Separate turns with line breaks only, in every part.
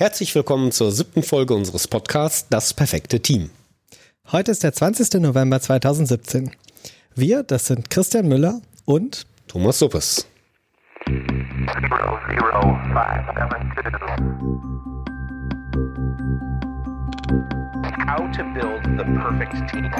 Herzlich willkommen zur siebten Folge unseres Podcasts Das perfekte Team.
Heute ist der 20. November 2017. Wir, das sind Christian Müller und
Thomas Suppes.
How to build the perfect team.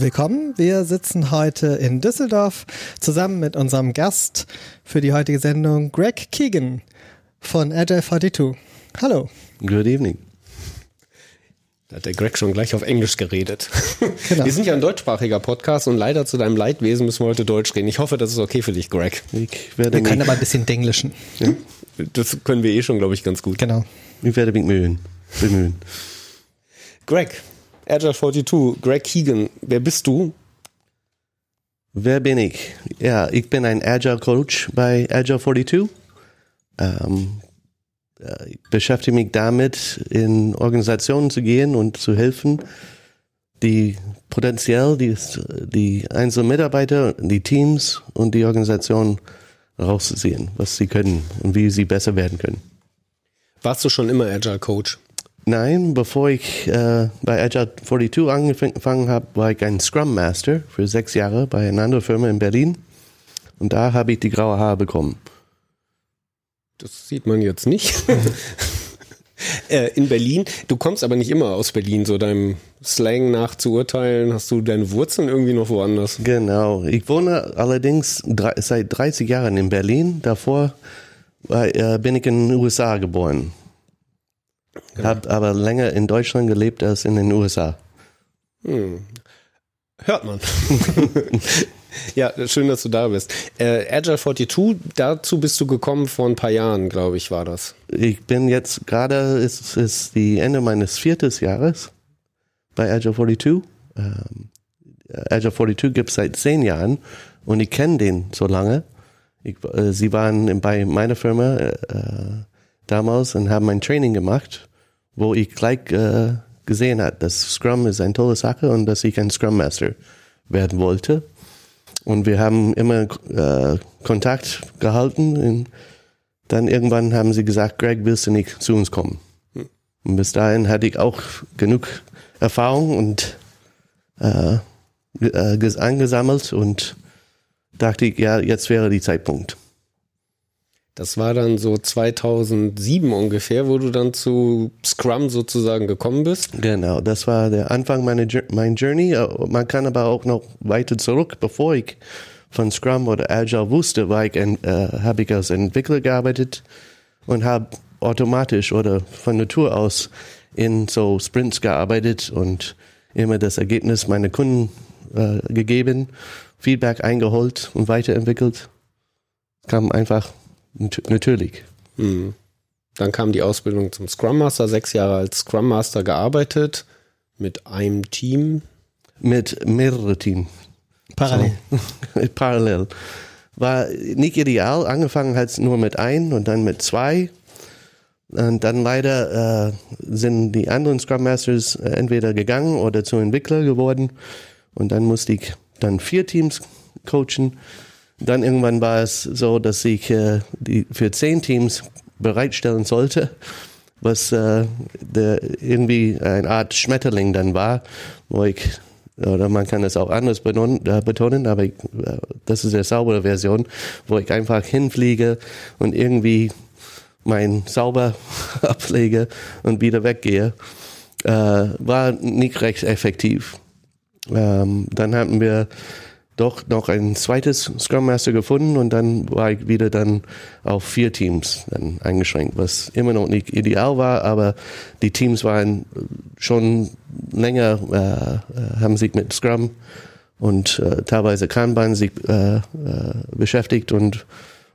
Willkommen. Wir sitzen heute in Düsseldorf zusammen mit unserem Gast für die heutige Sendung, Greg Keegan von Agile 42. Hallo.
Good evening.
Da hat der Greg schon gleich auf Englisch geredet.
Genau.
Wir sind ja ein deutschsprachiger Podcast und leider zu deinem Leidwesen müssen wir heute Deutsch reden. Ich hoffe, das ist okay für dich, Greg.
Ich werde,
Wir können aber ein bisschen denglischen.
Das können wir eh schon, glaube ich, ganz gut.
Genau.
ich werde mich bemühen. bemühen.
Greg, Agile 42, Greg Keegan, wer bist du?
Wer bin ich? Ja, ich bin ein Agile Coach bei Agile 42. Ähm, äh, ich beschäftige mich damit, in Organisationen zu gehen und zu helfen, die potenziell die, die einzelnen Mitarbeiter, die Teams und die Organisation rauszusehen, was sie können und wie sie besser werden können.
Warst du schon immer Agile Coach?
Nein, bevor ich äh, bei Agile 42 angefangen habe, war ich ein Scrum Master für sechs Jahre bei einer anderen Firma in Berlin. Und da habe ich die graue Haare bekommen.
Das sieht man jetzt nicht. äh, in Berlin. Du kommst aber nicht immer aus Berlin, so deinem Slang nach zu urteilen. Hast du deine Wurzeln irgendwie noch woanders?
Genau. Ich wohne allerdings drei, seit 30 Jahren in Berlin. Davor äh, bin ich in den USA geboren. Habe aber länger in Deutschland gelebt als in den USA.
Hört man. ja, schön, dass du da bist. Äh, Agile 42, dazu bist du gekommen vor ein paar Jahren, glaube ich, war das.
Ich bin jetzt gerade, ist, ist die Ende meines vierten Jahres bei Agile 42. Ähm, Agile 42 gibt es seit zehn Jahren und ich kenne den so lange. Ich, äh, sie waren bei meiner Firma äh, äh, damals und haben ein Training gemacht, wo ich gleich äh, gesehen habe, dass Scrum ist eine tolle Sache und dass ich ein Scrum Master werden wollte. Und wir haben immer äh, Kontakt gehalten. Und dann irgendwann haben sie gesagt, Greg, willst du nicht zu uns kommen? Und bis dahin hatte ich auch genug Erfahrung und äh, äh, ges- angesammelt und dachte ich, ja, jetzt wäre die Zeitpunkt.
Das war dann so 2007 ungefähr, wo du dann zu Scrum sozusagen gekommen bist.
Genau, das war der Anfang meiner mein Journey. Äh, Man kann aber auch noch weiter zurück, bevor ich von Scrum oder Agile wusste, war ich äh, habe ich als Entwickler gearbeitet und habe automatisch oder von Natur aus in so Sprints gearbeitet und immer das Ergebnis meiner Kunden äh, gegeben, Feedback eingeholt und weiterentwickelt. Kam einfach natürlich.
Hm. Dann kam die Ausbildung zum Scrum Master, sechs Jahre als Scrum Master gearbeitet, mit einem Team.
Mit mehreren Teams.
Parallel.
Parallel. War nicht ideal. Angefangen hat es nur mit ein und dann mit zwei. Und dann leider äh, sind die anderen Scrum Masters äh, entweder gegangen oder zu Entwickler geworden. Und dann musste ich dann vier Teams coachen. Dann irgendwann war es so, dass ich äh, die für zehn Teams bereitstellen sollte, was äh, der irgendwie eine Art Schmetterling dann war, wo ich oder man kann es auch anders betonen, äh, betonen aber ich, äh, das ist der saubere Version, wo ich einfach hinfliege und irgendwie mein Sauber ablege und wieder weggehe, äh, war nicht recht effektiv. Ähm, dann hatten wir doch noch ein zweites Scrum Master gefunden und dann war ich wieder dann auf vier Teams dann eingeschränkt, was immer noch nicht ideal war, aber die Teams waren schon länger, äh, äh, haben sich mit Scrum und äh, teilweise Kanban sich äh, äh, beschäftigt und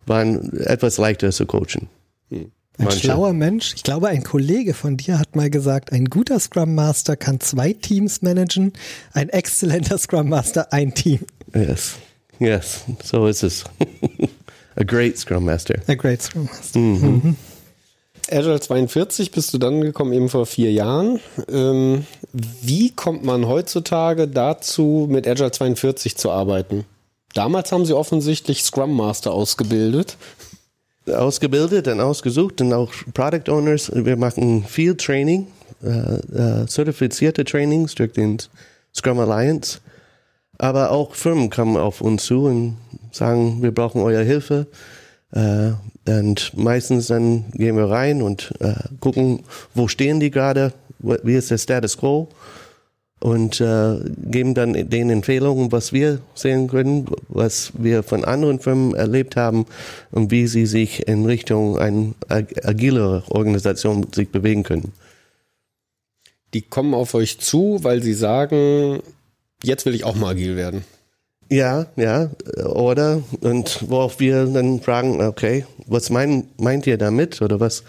waren etwas leichter zu coachen.
Ein
Manche.
schlauer Mensch. Ich glaube, ein Kollege von dir hat mal gesagt, ein guter Scrum Master kann zwei Teams managen, ein exzellenter Scrum Master ein Team.
Yes, yes, so ist es. A great Scrum Master.
A great Scrum Master.
Agile 42 bist du dann gekommen, eben vor vier Jahren. Ähm, wie kommt man heutzutage dazu, mit Agile 42 zu arbeiten? Damals haben sie offensichtlich Scrum Master ausgebildet.
Ausgebildet und ausgesucht und auch Product Owners. Wir machen viel Training, äh, äh, zertifizierte Trainings durch den Scrum Alliance. Aber auch Firmen kommen auf uns zu und sagen, wir brauchen eure Hilfe. Äh, und meistens dann gehen wir rein und äh, gucken, wo stehen die gerade, wie ist der Status quo und äh, geben dann den Empfehlungen, was wir sehen können, was wir von anderen Firmen erlebt haben und wie sie sich in Richtung eine agile Organisation sich bewegen können.
Die kommen auf euch zu, weil sie sagen, jetzt will ich auch mal agil werden.
Ja, ja, oder? Und worauf wir dann fragen, okay, was mein, meint ihr damit? Oder was,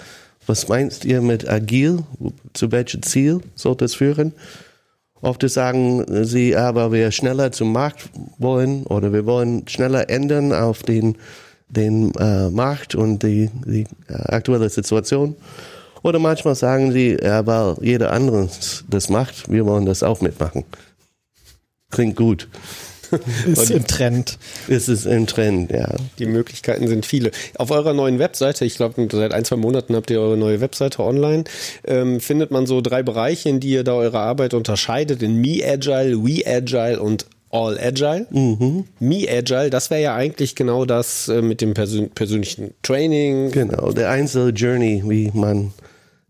was meint ihr mit agil? Zu welchem Ziel sollte es führen? Oft sagen sie aber, wir schneller zum Markt wollen oder wir wollen schneller ändern auf den, den äh, Markt und die, die äh, aktuelle Situation. Oder manchmal sagen sie, weil jeder andere das macht, wir wollen das auch mitmachen. Klingt gut.
Ist im Trend.
Ist es im Trend, ja.
Die Möglichkeiten sind viele. Auf eurer neuen Webseite, ich glaube, seit ein, zwei Monaten habt ihr eure neue Webseite online, ähm, findet man so drei Bereiche, in die ihr da eure Arbeit unterscheidet, in Me Agile, We Agile und All Agile. Mhm. Me Agile, das wäre ja eigentlich genau das äh, mit dem persön persönlichen Training.
Genau, der einzelne Journey, wie man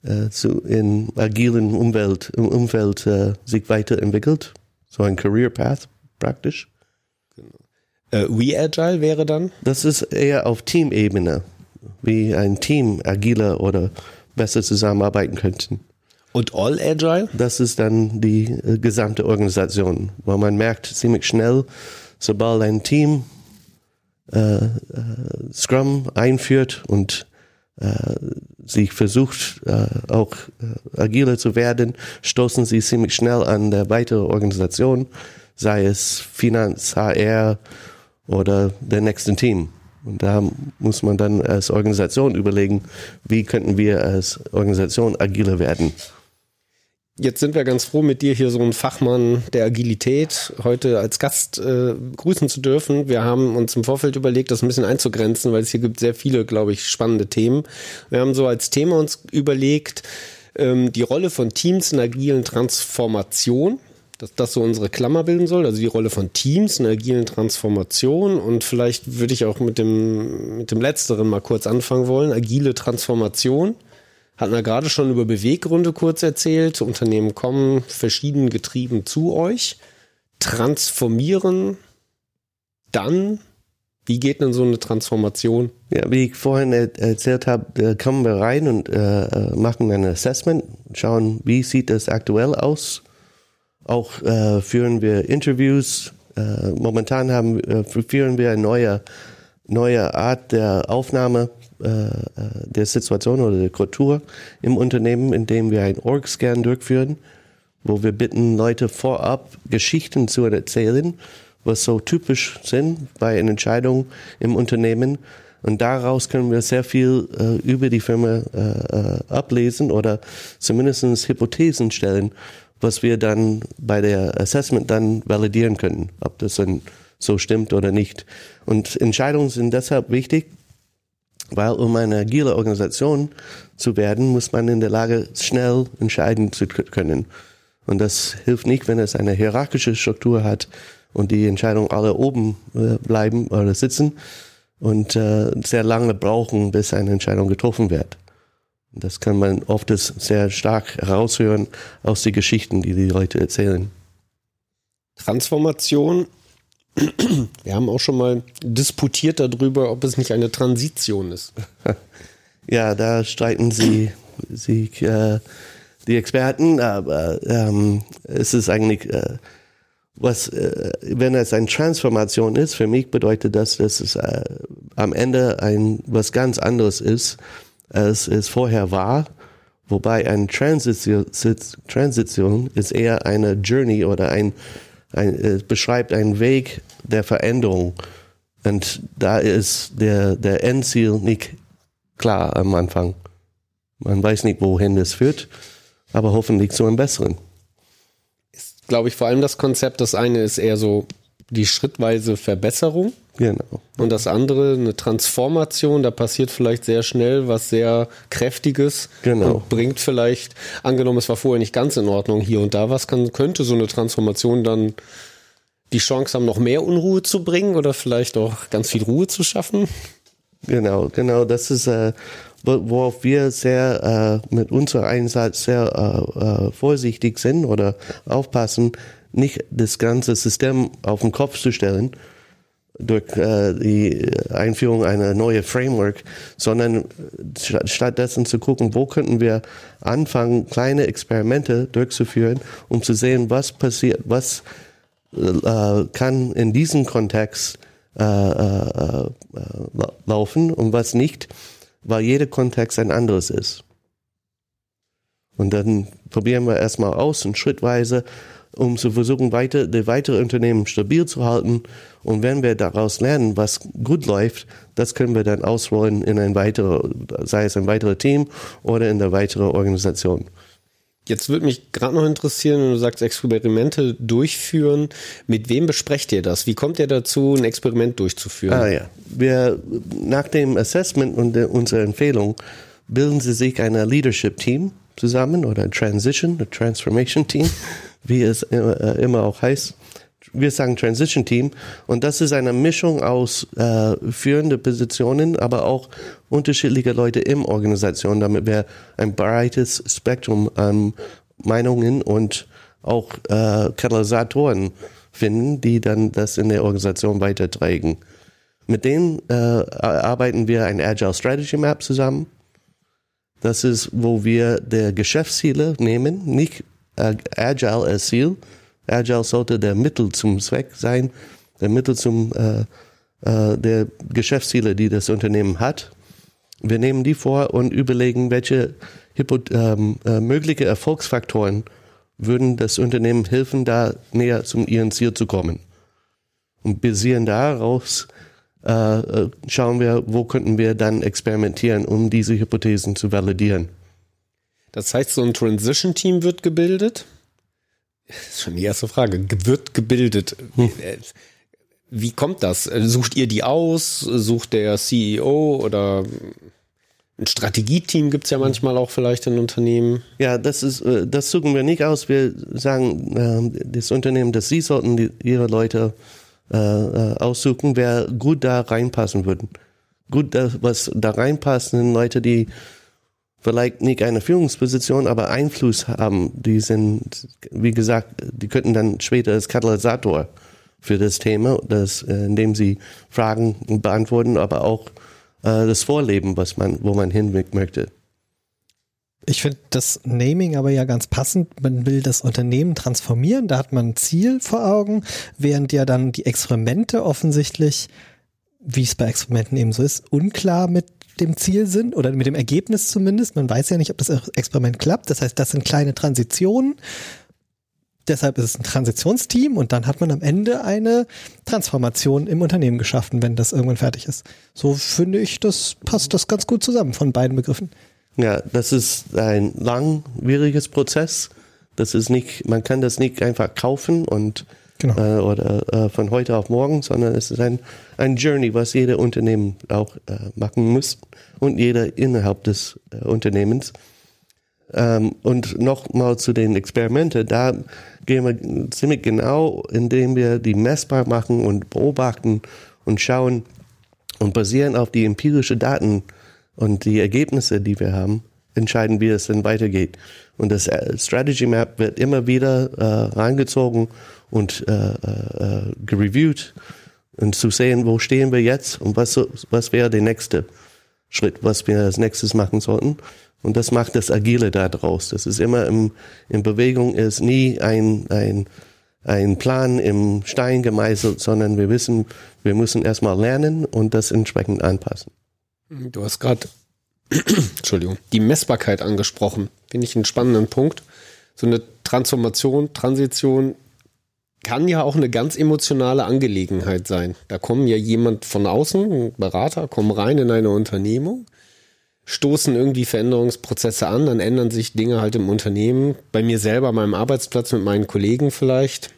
äh, zu, in agilen Umwelt, im Umfeld äh, sich weiterentwickelt. So ein Career Path praktisch.
Äh, We Agile wäre dann?
Das ist eher auf Teamebene, wie ein Team agiler oder besser zusammenarbeiten könnten.
Und All Agile?
Das ist dann die äh, gesamte Organisation, weil man merkt ziemlich schnell, sobald ein Team äh, äh, Scrum einführt und äh, sich versucht, äh, auch äh, agiler zu werden, stoßen sie ziemlich schnell an der weitere Organisation, sei es Finanz, HR oder der nächsten Team. Und da muss man dann als Organisation überlegen, wie könnten wir als Organisation agiler werden.
Jetzt sind wir ganz froh, mit dir hier so einen Fachmann der Agilität heute als Gast äh, grüßen zu dürfen. Wir haben uns im Vorfeld überlegt, das ein bisschen einzugrenzen, weil es hier gibt sehr viele, glaube ich, spannende Themen. Wir haben so als Thema uns überlegt, ähm, die Rolle von Teams in agilen Transformation dass das so unsere Klammer bilden soll, also die Rolle von Teams in agilen Transformation. Und vielleicht würde ich auch mit dem, mit dem Letzteren mal kurz anfangen wollen. Agile Transformation. Hatten wir gerade schon über Beweggründe kurz erzählt. Unternehmen kommen verschieden getrieben zu euch, transformieren, dann wie geht denn so eine Transformation?
Ja, wie ich vorhin erzählt habe, kommen wir rein und äh, äh, machen ein Assessment, schauen, wie sieht das aktuell aus auch äh, führen wir Interviews. Äh, momentan haben, äh, führen wir eine neue, neue Art der Aufnahme äh, äh, der Situation oder der Kultur im Unternehmen, indem wir einen Org-Scan durchführen, wo wir bitten, Leute vorab Geschichten zu erzählen, was so typisch sind bei einer Entscheidung im Unternehmen. Und daraus können wir sehr viel äh, über die Firma äh, äh ablesen oder zumindest Hypothesen stellen, was wir dann bei der Assessment dann validieren können, ob das dann so stimmt oder nicht. Und Entscheidungen sind deshalb wichtig, weil um eine agile Organisation zu werden, muss man in der Lage schnell entscheiden zu können. Und das hilft nicht, wenn es eine hierarchische Struktur hat und die Entscheidungen alle oben äh, bleiben oder sitzen und äh, sehr lange brauchen, bis eine Entscheidung getroffen wird. Das kann man oft sehr stark heraushören aus den Geschichten, die die Leute erzählen.
Transformation. Wir haben auch schon mal disputiert darüber, ob es nicht eine Transition ist.
Ja, da streiten sie sich äh, die Experten, aber ähm, es ist eigentlich, äh, was, äh, wenn es eine Transformation ist, für mich bedeutet das, dass es äh, am Ende ein was ganz anderes ist als es vorher war. Wobei eine Transition, Transition ist eher eine Journey oder ein, ein es beschreibt einen Weg der Veränderung. Und da ist der, der Endziel nicht klar am Anfang. Man weiß nicht, wohin das führt, aber hoffentlich zu einem besseren.
Glaube ich vor allem das Konzept, das eine ist eher so die schrittweise Verbesserung
Genau.
und das andere eine Transformation. Da passiert vielleicht sehr schnell was sehr Kräftiges
Genau.
und bringt vielleicht, angenommen es war vorher nicht ganz in Ordnung, hier und da was, kann, könnte so eine Transformation dann die Chance haben, noch mehr Unruhe zu bringen oder vielleicht auch ganz viel Ruhe zu schaffen.
Genau, genau. Das ist, äh, wo- worauf wir sehr äh, mit unserem Einsatz sehr äh, äh, vorsichtig sind oder aufpassen, nicht das ganze System auf den Kopf zu stellen durch äh, die Einführung einer neuen Framework, sondern sta- stattdessen zu gucken, wo könnten wir anfangen, kleine Experimente durchzuführen, um zu sehen, was passiert, was äh, kann in diesem Kontext äh, äh, äh, la- laufen und was nicht, weil jeder Kontext ein anderes ist. Und dann probieren wir erstmal aus und schrittweise, um zu versuchen, weiter, die weitere Unternehmen stabil zu halten. Und wenn wir daraus lernen, was gut läuft, das können wir dann ausrollen in ein weiteres, sei es ein weiteres Team oder in eine weitere Organisation.
Jetzt würde mich gerade noch interessieren, wenn du sagst, Experimente durchführen. Mit wem besprecht ihr das? Wie kommt ihr dazu, ein Experiment durchzuführen?
Ah ja. Wir, nach dem Assessment und der, unserer Empfehlung bilden sie sich ein Leadership Team zusammen oder ein Transition, ein Transformation Team, wie es äh, immer auch heißt. Wir sagen Transition Team und das ist eine Mischung aus äh, führende Positionen, aber auch unterschiedliche Leute im Organisation, damit wir ein breites Spektrum an Meinungen und auch äh, Katalysatoren finden, die dann das in der Organisation weitertragen. Mit denen äh, arbeiten wir ein Agile Strategy Map zusammen. Das ist, wo wir der Geschäftsziele nehmen, nicht äh, Agile als Ziel. Agile sollte der Mittel zum Zweck sein, der Mittel zum äh, äh, der Geschäftsziele, die das Unternehmen hat. Wir nehmen die vor und überlegen, welche Hypo ähm, äh, mögliche Erfolgsfaktoren würden das Unternehmen helfen, da näher zum ihren Ziel zu kommen. Und basieren daraus äh, äh, schauen wir, wo könnten wir dann experimentieren, um diese Hypothesen zu validieren.
Das heißt, so ein Transition-Team wird gebildet? Das ist schon die erste Frage. Ge- Wird gebildet. Äh, Wie kommt das? Äh, Sucht ihr die aus? Sucht der CEO oder ein Strategieteam gibt's ja manchmal auch vielleicht in Unternehmen?
Ja, das ist, äh, das suchen wir nicht aus. Wir sagen, ähm, das Unternehmen, dass Sie sollten Ihre Leute aussuchen, wer gut da reinpassen würden. Gut, was da reinpasst, sind Leute, die vielleicht nicht eine Führungsposition, aber Einfluss haben. Die sind, wie gesagt, die könnten dann später als Katalysator für das Thema, das, äh, indem sie Fragen beantworten, aber auch äh, das Vorleben, was man, wo man hin möchte.
Ich finde das Naming aber ja ganz passend. Man will das Unternehmen transformieren, da hat man ein Ziel vor Augen, während ja dann die Experimente offensichtlich, wie es bei Experimenten eben so ist, unklar mit dem Ziel sind oder mit dem Ergebnis zumindest. Man weiß ja nicht, ob das Experiment klappt. Das heißt, das sind kleine Transitionen. Deshalb ist es ein Transitionsteam und dann hat man am Ende eine Transformation im Unternehmen geschaffen, wenn das irgendwann fertig ist. So finde ich, das passt das ganz gut zusammen von beiden Begriffen.
Ja, das ist ein langwieriges Prozess. Das ist nicht, man kann das nicht einfach kaufen und
Genau.
äh, oder äh, von heute auf morgen, sondern es ist ein, ein Journey, was jeder Unternehmen auch äh, machen muss und jeder innerhalb des äh, Unternehmens. Ähm, und nochmal zu den Experimenten, da gehen wir ziemlich genau, indem wir die messbar machen und beobachten und schauen und basieren auf die empirischen Daten und die Ergebnisse, die wir haben, entscheiden, wie es dann weitergeht. Und das äh, Strategy Map wird immer wieder äh, reingezogen und äh, äh, gereviewt und zu sehen, wo stehen wir jetzt und was, was wäre der nächste Schritt, was wir als nächstes machen sollten. Und das macht das Agile da draus. Das ist immer im, in Bewegung, ist nie ein, ein, ein Plan im Stein gemeißelt, sondern wir wissen, wir müssen erstmal lernen und das entsprechend anpassen.
Du hast gerade, Entschuldigung, die Messbarkeit angesprochen. Finde ich einen spannenden Punkt. So eine Transformation, Transition kann ja auch eine ganz emotionale Angelegenheit sein. Da kommen ja jemand von außen, ein Berater, kommen rein in eine Unternehmung. stoßen irgendwie Veränderungsprozesse an, dann ändern sich Dinge halt im Unternehmen, bei mir selber, meinem Arbeitsplatz, mit meinen Kollegen vielleicht.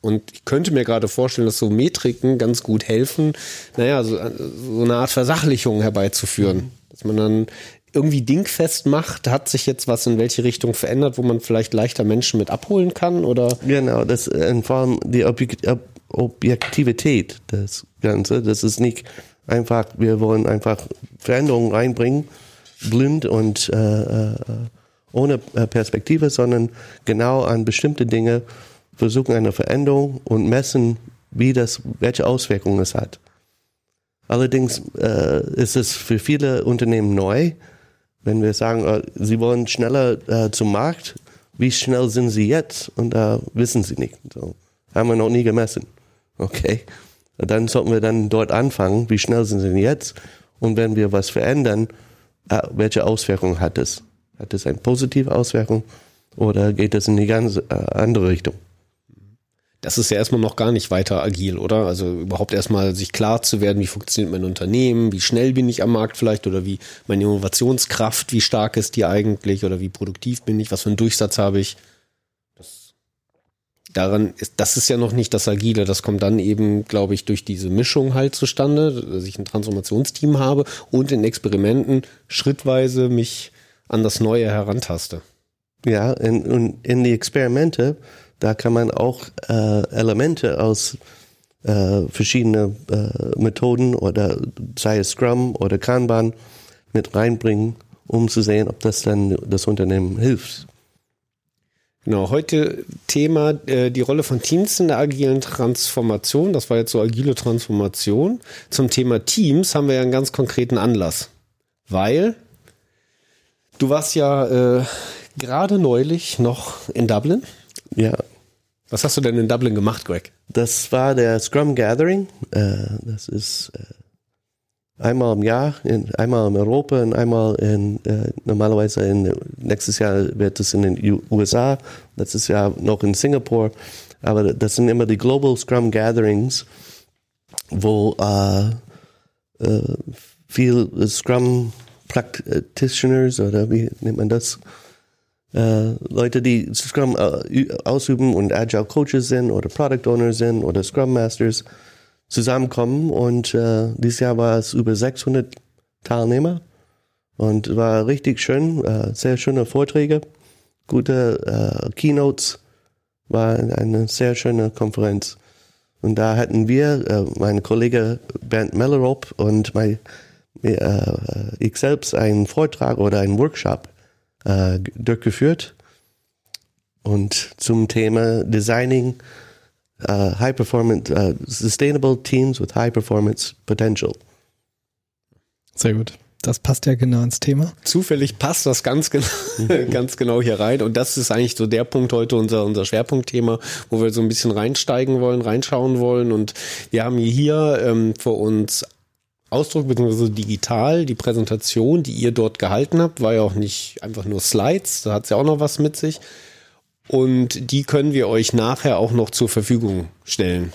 Und ich könnte mir gerade vorstellen, dass so Metriken ganz gut helfen, naja, so, so eine Art Versachlichung herbeizuführen. Dass man dann irgendwie dingfest macht, hat sich jetzt was in welche Richtung verändert, wo man vielleicht leichter Menschen mit abholen kann oder?
Genau, das in Form die Objek Ob Objektivität des Ganze. Das ist nicht einfach, wir wollen einfach Veränderungen reinbringen, blind und äh, äh, ohne äh, Perspektive, sondern genau an bestimmte Dinge versuchen eine Veränderung und messen, wie das, welche Auswirkungen es hat. Allerdings äh, ist es für viele Unternehmen neu, wenn wir sagen, äh, sie wollen schneller äh, zum Markt, wie schnell sind sie jetzt? Und da wissen sie nicht. So, haben wir noch nie gemessen. Okay. Dann sollten wir dann dort anfangen, wie schnell sind sie jetzt? Und wenn wir was verändern, äh, welche Auswirkungen hat es? Hat es eine positive Auswirkung oder geht es in die ganz äh, andere Richtung?
Das ist ja erstmal noch gar nicht weiter agil, oder? Also überhaupt erstmal sich klar zu werden, wie funktioniert mein Unternehmen, wie schnell bin ich am Markt vielleicht oder wie meine Innovationskraft, wie stark ist die eigentlich oder wie produktiv bin ich, was für einen Durchsatz habe ich. Das, daran ist, das ist ja noch nicht das Agile, das kommt dann eben, glaube ich, durch diese Mischung halt zustande, dass ich ein Transformationsteam habe und in Experimenten schrittweise mich an das Neue herantaste.
Ja, in, in, in die Experimente da kann man auch äh, Elemente aus äh, verschiedenen äh, Methoden oder sei es Scrum oder Kanban mit reinbringen, um zu sehen, ob das dann das Unternehmen hilft.
Genau, heute Thema äh, die Rolle von Teams in der agilen Transformation. Das war jetzt so agile Transformation. Zum Thema Teams haben wir ja einen ganz konkreten Anlass, weil du warst ja äh, gerade neulich noch in Dublin.
Ja,
was hast du denn in Dublin gemacht, Greg?
Das war der Scrum Gathering. Äh, das ist äh, einmal im Jahr, in, einmal in Europa und einmal in, äh, normalerweise in, nächstes Jahr wird es in den USA, letztes Jahr noch in Singapur. Aber das sind immer die Global Scrum Gatherings, wo viel Scrum Practitioners oder wie nennt man das? Äh, Leute, die Scrum äh, ausüben und Agile Coaches sind oder Product Owners sind oder Scrum Masters zusammenkommen. Und äh, dieses Jahr war es über 600 Teilnehmer und war richtig schön, äh, sehr schöne Vorträge, gute Keynotes, war eine sehr schöne Konferenz. Und da hatten wir, mein Kollege Bernd Mellerop und mein, äh, ich selbst einen Vortrag oder einen Workshop äh, durchgeführt und zum Thema Designing uh, High Performance, uh, Sustainable Teams with High Performance Potential.
Sehr gut. Das passt ja genau ins Thema.
Zufällig passt das ganz genau, ganz genau hier rein. Und das ist eigentlich so der Punkt heute, unser, unser Schwerpunktthema, wo wir so ein bisschen reinsteigen wollen, reinschauen wollen. Und wir haben hier ähm, vor uns Ausdruck bzw. digital. Die Präsentation, die ihr dort gehalten habt, war ja auch nicht einfach nur Slides, da hat es ja auch noch was mit sich. Und die können wir euch nachher auch noch zur Verfügung stellen.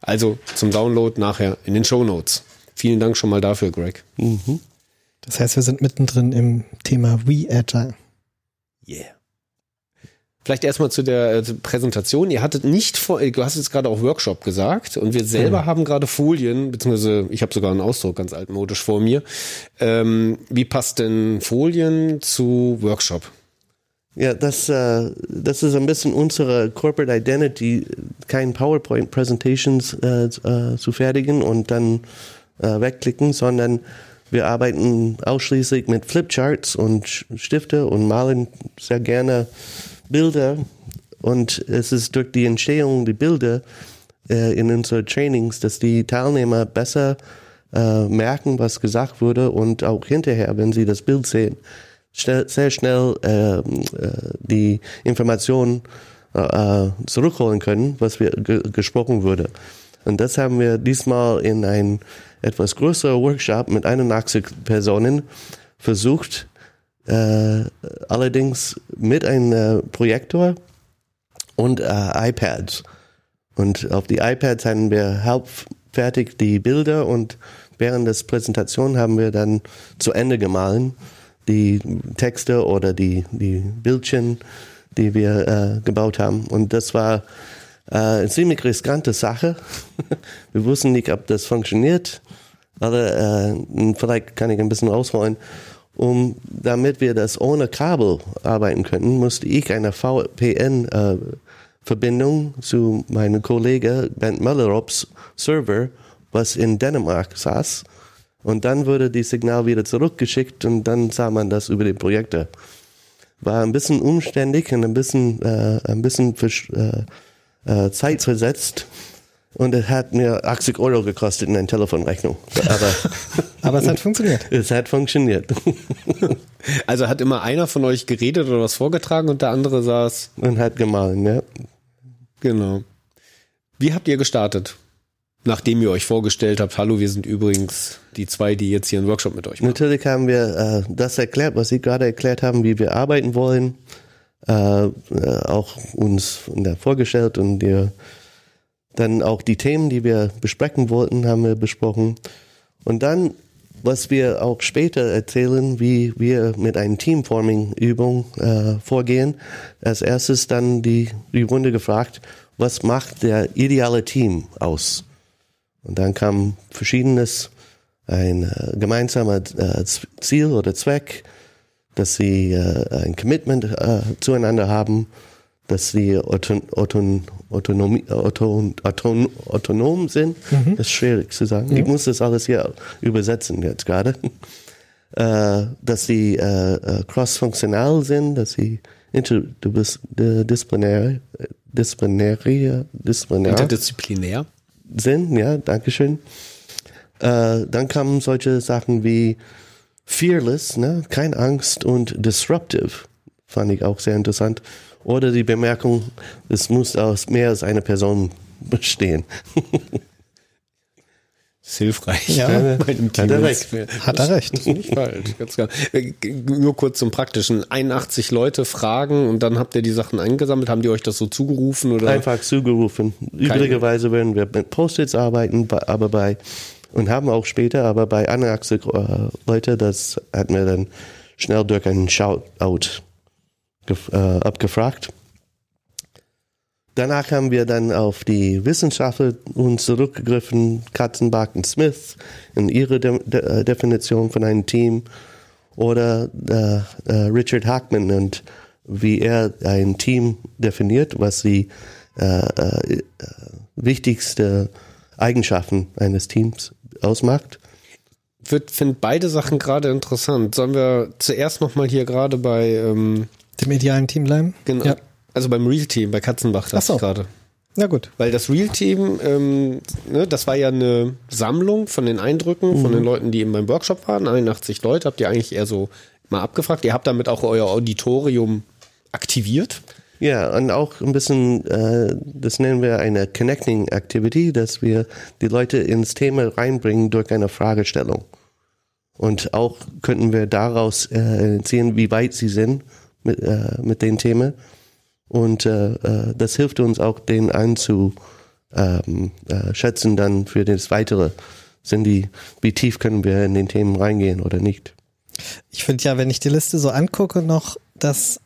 Also zum Download nachher in den Show Notes. Vielen Dank schon mal dafür, Greg.
Mhm. Das heißt, wir sind mittendrin im Thema We Agile.
Yeah. Vielleicht erstmal zu der äh, Präsentation. Ihr hattet nicht vor, du hast jetzt gerade auch Workshop gesagt und wir selber mhm. haben gerade Folien, beziehungsweise ich habe sogar einen Ausdruck ganz altmodisch vor mir. Ähm, wie passt denn Folien zu Workshop?
Ja, das, äh, das ist ein bisschen unsere Corporate Identity, kein PowerPoint Presentations äh, äh, zu fertigen und dann äh, wegklicken, sondern wir arbeiten ausschließlich mit Flipcharts und Stifte und malen sehr gerne Bilder und es ist durch die Entstehung der Bilder äh, in unseren Trainings, dass die Teilnehmer besser äh, merken, was gesagt wurde und auch hinterher, wenn sie das Bild sehen, schnell, sehr schnell äh, äh die Informationen äh, äh, zurückholen können, was wir gesprochen wurde. Und das haben wir diesmal in ein etwas größerer Workshop mit 81 Personen versucht, äh, allerdings mit einem äh, Projektor und äh, iPads. Und auf die iPads haben wir halbfertig die Bilder und während des Präsentation haben wir dann zu Ende gemahlen, die Texte oder die, die Bildchen, die wir äh, gebaut haben. Und das war äh, eine ziemlich riskante Sache. wir wussten nicht, ob das funktioniert. Aber äh, vielleicht kann ich ein bisschen ausholen. Um, damit wir das ohne Kabel arbeiten könnten, musste ich eine VPN-Verbindung äh, zu meinem Kollegen Bent Mellerops Server, was in Dänemark saß. Und dann wurde die Signal wieder zurückgeschickt und dann sah man das über die Projekte. War ein bisschen umständlich und ein bisschen, äh, ein bisschen für, äh, äh, zeitversetzt. Und es hat mir 80 Euro gekostet in eine Telefonrechnung. Aber,
Aber es hat funktioniert.
es hat funktioniert.
Also hat immer einer von euch geredet oder was vorgetragen und der andere saß.
Und hat gemahlen, ja.
Genau. Wie habt ihr gestartet? Nachdem ihr euch vorgestellt habt, hallo, wir sind übrigens die zwei, die jetzt hier einen Workshop mit euch machen.
Natürlich haben wir äh, das erklärt, was Sie gerade erklärt haben, wie wir arbeiten wollen. Äh, äh, auch uns da vorgestellt und wir dann auch die Themen, die wir besprechen wollten, haben wir besprochen. Und dann, was wir auch später erzählen, wie wir mit einer Teamforming-Übung äh, vorgehen. Als erstes dann die, die Runde gefragt, was macht der ideale Team aus? Und dann kam verschiedenes, ein äh, gemeinsamer äh, Ziel oder Zweck, dass sie äh, ein Commitment äh, zueinander haben, dass sie auton, auton, autonomie, auton, auton, autonom sind. Das ist schwierig zu sagen. Ich muss das alles hier übersetzen jetzt gerade. Äh, dass sie äh, äh, cross-funktional sind, dass sie interdisziplinär, disziplinär, disziplinär
Interdisziplinär.
sind, ja, Dankeschön. Äh, dann kamen solche Sachen wie fearless, ne, kein Angst und disruptive, fand ich auch sehr interessant. Oder die Bemerkung, es muss aus mehr als einer Person bestehen.
ist hilfreich.
Ja.
bei dem Team.
Hat er recht.
Hat er recht.
Das ist nicht falsch. Ganz klar. Äh, Nur kurz zum Praktischen. 81 Leute fragen und dann habt ihr die Sachen eingesammelt. Haben die euch das so zugerufen oder?
Einfach zugerufen. Üblicherweise werden wir mit Post-its arbeiten, bei- aber bei, und haben auch später, aber bei 81 äh, Leute, das hatten wir dann schnell durch einen Shoutout äh, abgefragt. Danach haben wir dann auf die Wissenschaftler uns zurückgegriffen, Katzenbach und Smith in ihre De De äh, Definition von einem Team oder äh, äh, Richard Hackman und wie er ein Team definiert, was die äh, äh, äh, wichtigste Eigenschaften eines Teams ausmacht.
Ich finde beide Sachen gerade interessant. Sollen wir zuerst nochmal hier gerade bei, ähm,
Dem idealen Team bleiben?
genau,
Ja.
also beim Real Team, bei Katzenbach, das
Ach so.
gerade.
Na gut.
Weil das Real Team, ähm, ne, das war ja eine Sammlung von den Eindrücken von den Leuten, die eben beim Workshop waren. 81 Leute habt ihr eigentlich eher so mal abgefragt. Ihr habt damit auch euer Auditorium aktiviert.
Ja, und auch ein bisschen, äh, das nennen wir eine Connecting Activity, dass wir die Leute ins Thema reinbringen durch eine Fragestellung. Und auch könnten wir daraus äh, sehen, wie weit sie sind mit, äh, mit den Themen. Und äh, äh, das hilft uns auch, den einzuschätzen ähm, äh, dann für das Weitere. Sind die, wie tief können wir in den Themen reingehen oder nicht?
Ich finde ja, wenn ich die Liste so angucke, noch, dass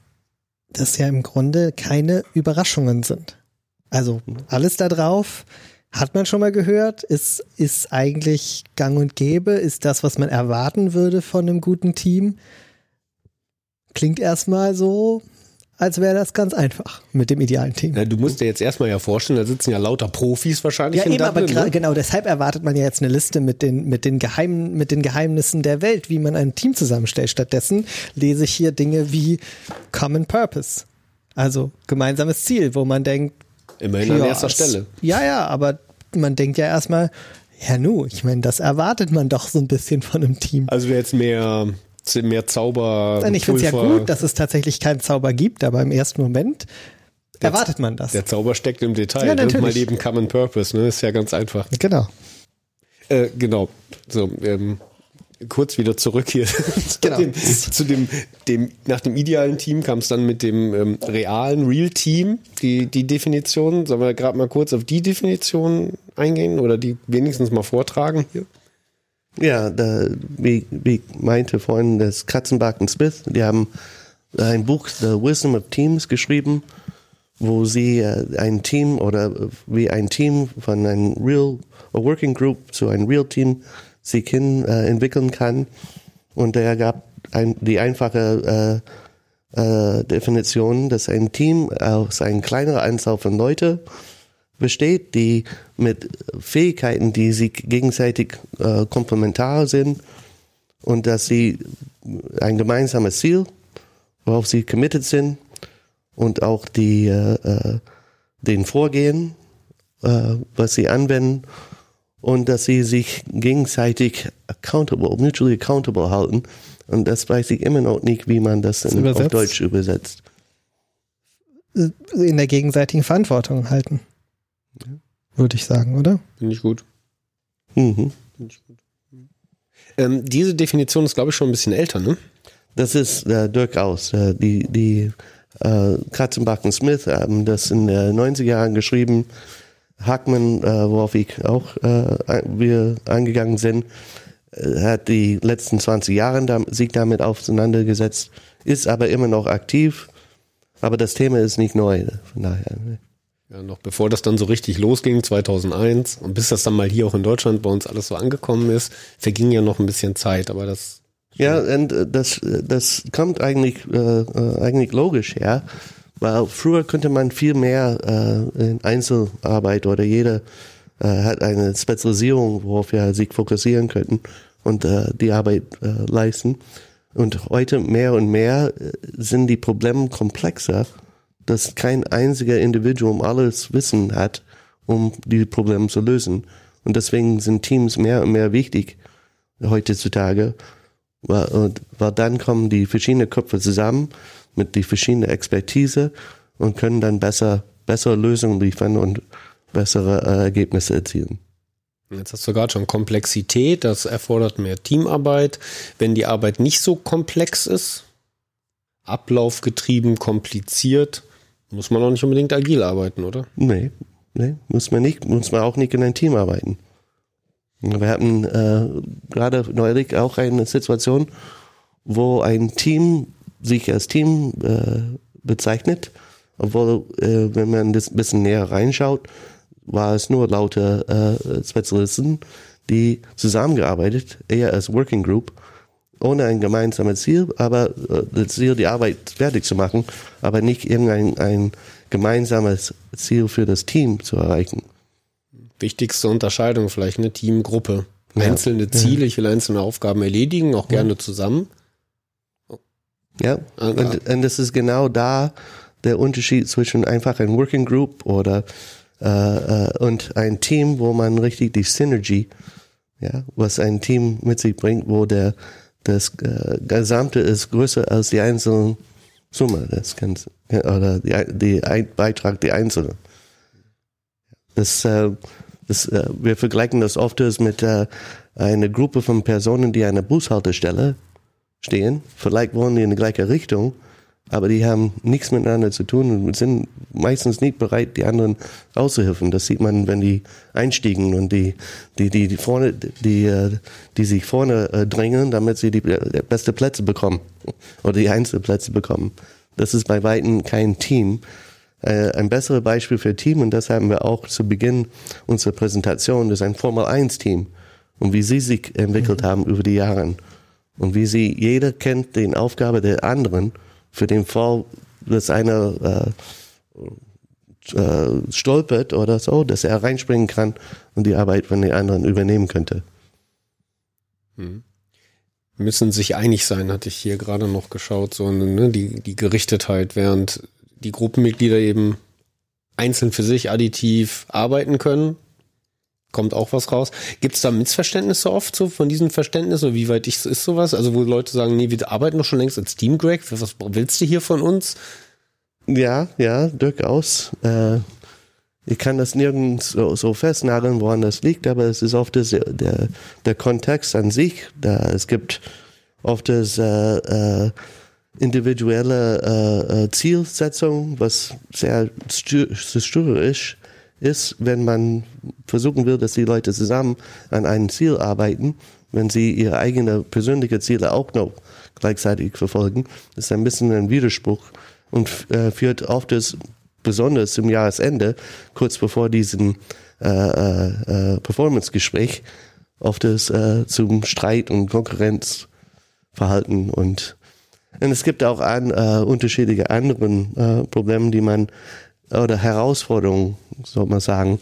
das ja im Grunde keine Überraschungen sind. Also alles da drauf hat man schon mal gehört, ist, ist eigentlich gang und gäbe, ist das, was man erwarten würde von einem guten Team. Klingt erstmal so, als wäre das ganz einfach mit dem idealen Team.
Na, du musst dir jetzt erstmal ja vorstellen, da sitzen ja lauter Profis wahrscheinlich
Ja,
in
eben, aber
Dublin.
gra-
ne?
genau deshalb erwartet man ja jetzt eine Liste mit den, mit den Geheimen, mit den Geheimnissen der Welt, wie man ein Team zusammenstellt. Stattdessen lese ich hier Dinge wie Common Purpose. Also gemeinsames Ziel, wo man denkt,
Immerhin an erster Stelle.
Ja, ja, aber man denkt ja erstmal, ja nu, ich meine, das erwartet man doch so ein bisschen von einem Team.
Also wäre jetzt mehr, mehr Zauber.
Nein, ich finde es ja gut, dass es tatsächlich keinen Zauber gibt, aber im ersten Moment erwartet man das.
Der Zauber steckt im Detail.
Ja,
mal
natürlich.
eben Common Purpose, ne? Ist ja ganz einfach.
Genau.
Äh, genau. So, ähm, kurz wieder zurück hier zu,
Genau.
dem, zu dem, dem, nach dem idealen Team kam es dann mit dem ähm, realen Real Team, die, die Definition. Sollen wir gerade mal kurz auf die Definition eingehen oder die wenigstens mal vortragen hier?
Ja, da, wie, wie meinte vorhin, das Katzenbach und Smith, die haben ein Buch, The Wisdom of Teams, geschrieben, wo sie äh, ein Team oder wie ein Team von einem Real a Working Group zu einem Real Team sich hin äh, entwickeln kann. Und er gab ein, die einfache äh, äh, Definition, dass ein Team aus einer kleineren Anzahl von Leuten besteht, die mit Fähigkeiten, die sich gegenseitig äh, komplementar sind und dass sie ein gemeinsames Ziel, worauf sie committed sind und auch die äh, äh, den Vorgehen, äh, was sie anwenden und dass sie sich gegenseitig accountable, mutually accountable halten. Und das weiß ich immer noch nicht, wie man das in, auf? Deutsch übersetzt.
In der gegenseitigen Verantwortung halten. Würde ich sagen, oder?
Finde ich gut.
Mhm.
Finde ich gut. Ähm, diese Definition ist, glaube ich, schon ein bisschen älter, ne?
Das ist äh, durchaus. Äh, die die äh, Katzenbach und Smith haben das in den 90er Jahren geschrieben. Hackman, äh, worauf ich auch äh, wir eingegangen sind, äh, hat die letzten 20 Jahre dam sich damit auseinandergesetzt, ist aber immer noch aktiv. Aber das Thema ist nicht neu. Von daher.
Ja, noch bevor das dann so richtig losging, 2001, und bis das dann mal hier auch in Deutschland bei uns alles so angekommen ist, verging ja noch ein bisschen Zeit, aber das,
Ja, und äh, das, äh, das kommt eigentlich, äh, äh, eigentlich logisch her, weil früher konnte man viel mehr äh, in Einzelarbeit oder jeder äh, hat eine Spezialisierung, worauf wir sich fokussieren könnten und die Arbeit leisten. Und heute mehr und mehr sind die Probleme komplexer, dass kein einziger Individuum alles Wissen hat, um die Probleme zu lösen. Und deswegen sind Teams mehr und mehr wichtig heutzutage, weil, weil dann kommen die verschiedenen Köpfe zusammen mit die verschiedenen Expertise und können dann besser, bessere Lösungen liefern und bessere äh, Ergebnisse erzielen.
jetzt hast du gerade schon Komplexität, das erfordert mehr Teamarbeit. Wenn die Arbeit nicht so komplex ist, ablaufgetrieben, kompliziert, muss man auch nicht unbedingt agil arbeiten, oder?
Nee, nee, muss man nicht, muss man auch nicht in ein Team arbeiten. Wir hatten äh, gerade neulich auch eine Situation, wo ein Team sich als Team äh, bezeichnet, obwohl, äh, wenn man das ein bisschen näher reinschaut, war es nur lauter äh, Spezialisten, die zusammengearbeitet, eher als Working Group, ohne ein gemeinsames Ziel, aber äh, das Ziel, die Arbeit fertig zu machen, aber nicht irgendein ein gemeinsames Ziel für das Team zu erreichen.
Wichtigste Unterscheidung vielleicht eine Teamgruppe.
Ja.
Einzelne Ziele, ich will einzelne Aufgaben erledigen, auch gerne zusammen.
Ja,
Ah,
und, und das ist genau da der Unterschied zwischen einfach ein Working Group oder äh, äh, und ein Team, wo man richtig die Synergy, ja, was ein Team mit sich bringt, wo der das äh, Gesamte ist größer als die einzelnen Summe des Ganzen oder die, die ein Beitrag die einzelne. Das, äh, das, äh, wir vergleichen das oft mit äh, einer Gruppe von Personen, die an einer Bushaltestelle stehen. Vielleicht wollen die in die gleiche Richtung, aber die haben nichts miteinander zu tun und sind meistens nicht bereit, die anderen auszuhelfen. Das sieht man, wenn die einstiegen und die, die, die, die vorne, die, äh, die sich vorne äh, drängen, damit sie die äh, beste Plätze bekommen oder die Einzelplätze bekommen. Das ist bei Weitem kein Team. Ein besseres Beispiel für Team, und das haben wir auch zu Beginn unserer Präsentation, das ist ein Formel 1 Team und wie sie sich entwickelt haben über die Jahre und wie sie, jeder kennt den Aufgabe der anderen für den Fall, dass einer äh, äh, stolpert oder so, dass er reinspringen kann und die Arbeit von den anderen übernehmen könnte.
müssen sich einig sein, hatte ich hier gerade noch geschaut, so ne, die, die Gerichtetheit, während die Gruppenmitglieder eben einzeln für sich additiv arbeiten können, kommt auch was raus. Gibt es da Missverständnisse oft so von diesem Verständnis oder wie weit ich, ist sowas? Also wo Leute sagen, nee, wir arbeiten doch schon längst als Team, Greg, was willst du hier von uns?
Ja, ja, durchaus. Äh, ich kann das nirgends so, so festnageln, woran das liegt, aber es ist oft das, der, der Kontext an sich. Da, es gibt oft das äh, äh, individuelle äh, äh, Zielsetzung, was sehr stü- störerisch ist, wenn man versuchen will, dass die Leute zusammen an einem Ziel arbeiten, wenn sie ihre eigenen persönlichen Ziele auch noch gleichzeitig verfolgen, ist ein bisschen ein Widerspruch und äh, führt oft das, besonders zum Jahresende, kurz bevor diesen äh, äh, Performance-Gespräch, oft das äh, zum Streit und Konkurrenzverhalten und und es gibt auch an, äh, unterschiedliche anderen äh, Probleme, die man oder Herausforderungen, soll man sagen,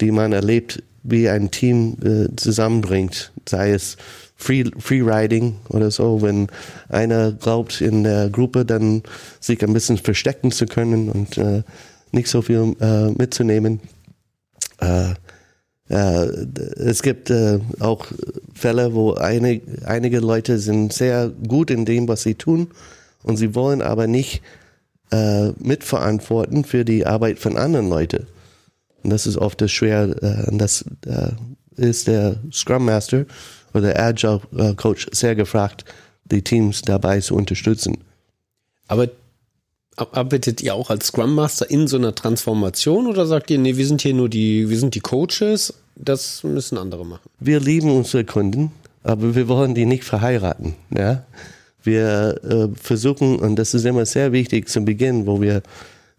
die man erlebt, wie ein Team äh, zusammenbringt, sei es Free, Freeriding oder so, wenn einer glaubt in der Gruppe dann sich ein bisschen verstecken zu können und äh, nicht so viel äh, mitzunehmen. Äh, äh, es gibt äh, auch Fälle, wo eine, einige Leute sind sehr gut in dem, was sie tun. Und sie wollen aber nicht äh, mitverantworten für die Arbeit von anderen Leuten. Und das ist oft das schwer. Äh, das äh, ist der Scrum Master oder der Agile äh, Coach sehr gefragt, die Teams dabei zu unterstützen.
Aber arbeitet ihr auch als Scrum Master in so einer Transformation oder sagt ihr, nee, wir sind hier nur die, wir sind die Coaches, das müssen andere machen?
Wir lieben unsere Kunden, aber wir wollen die nicht verheiraten. Ja? Wir äh, versuchen, und das ist immer sehr wichtig zum Beginn, wo wir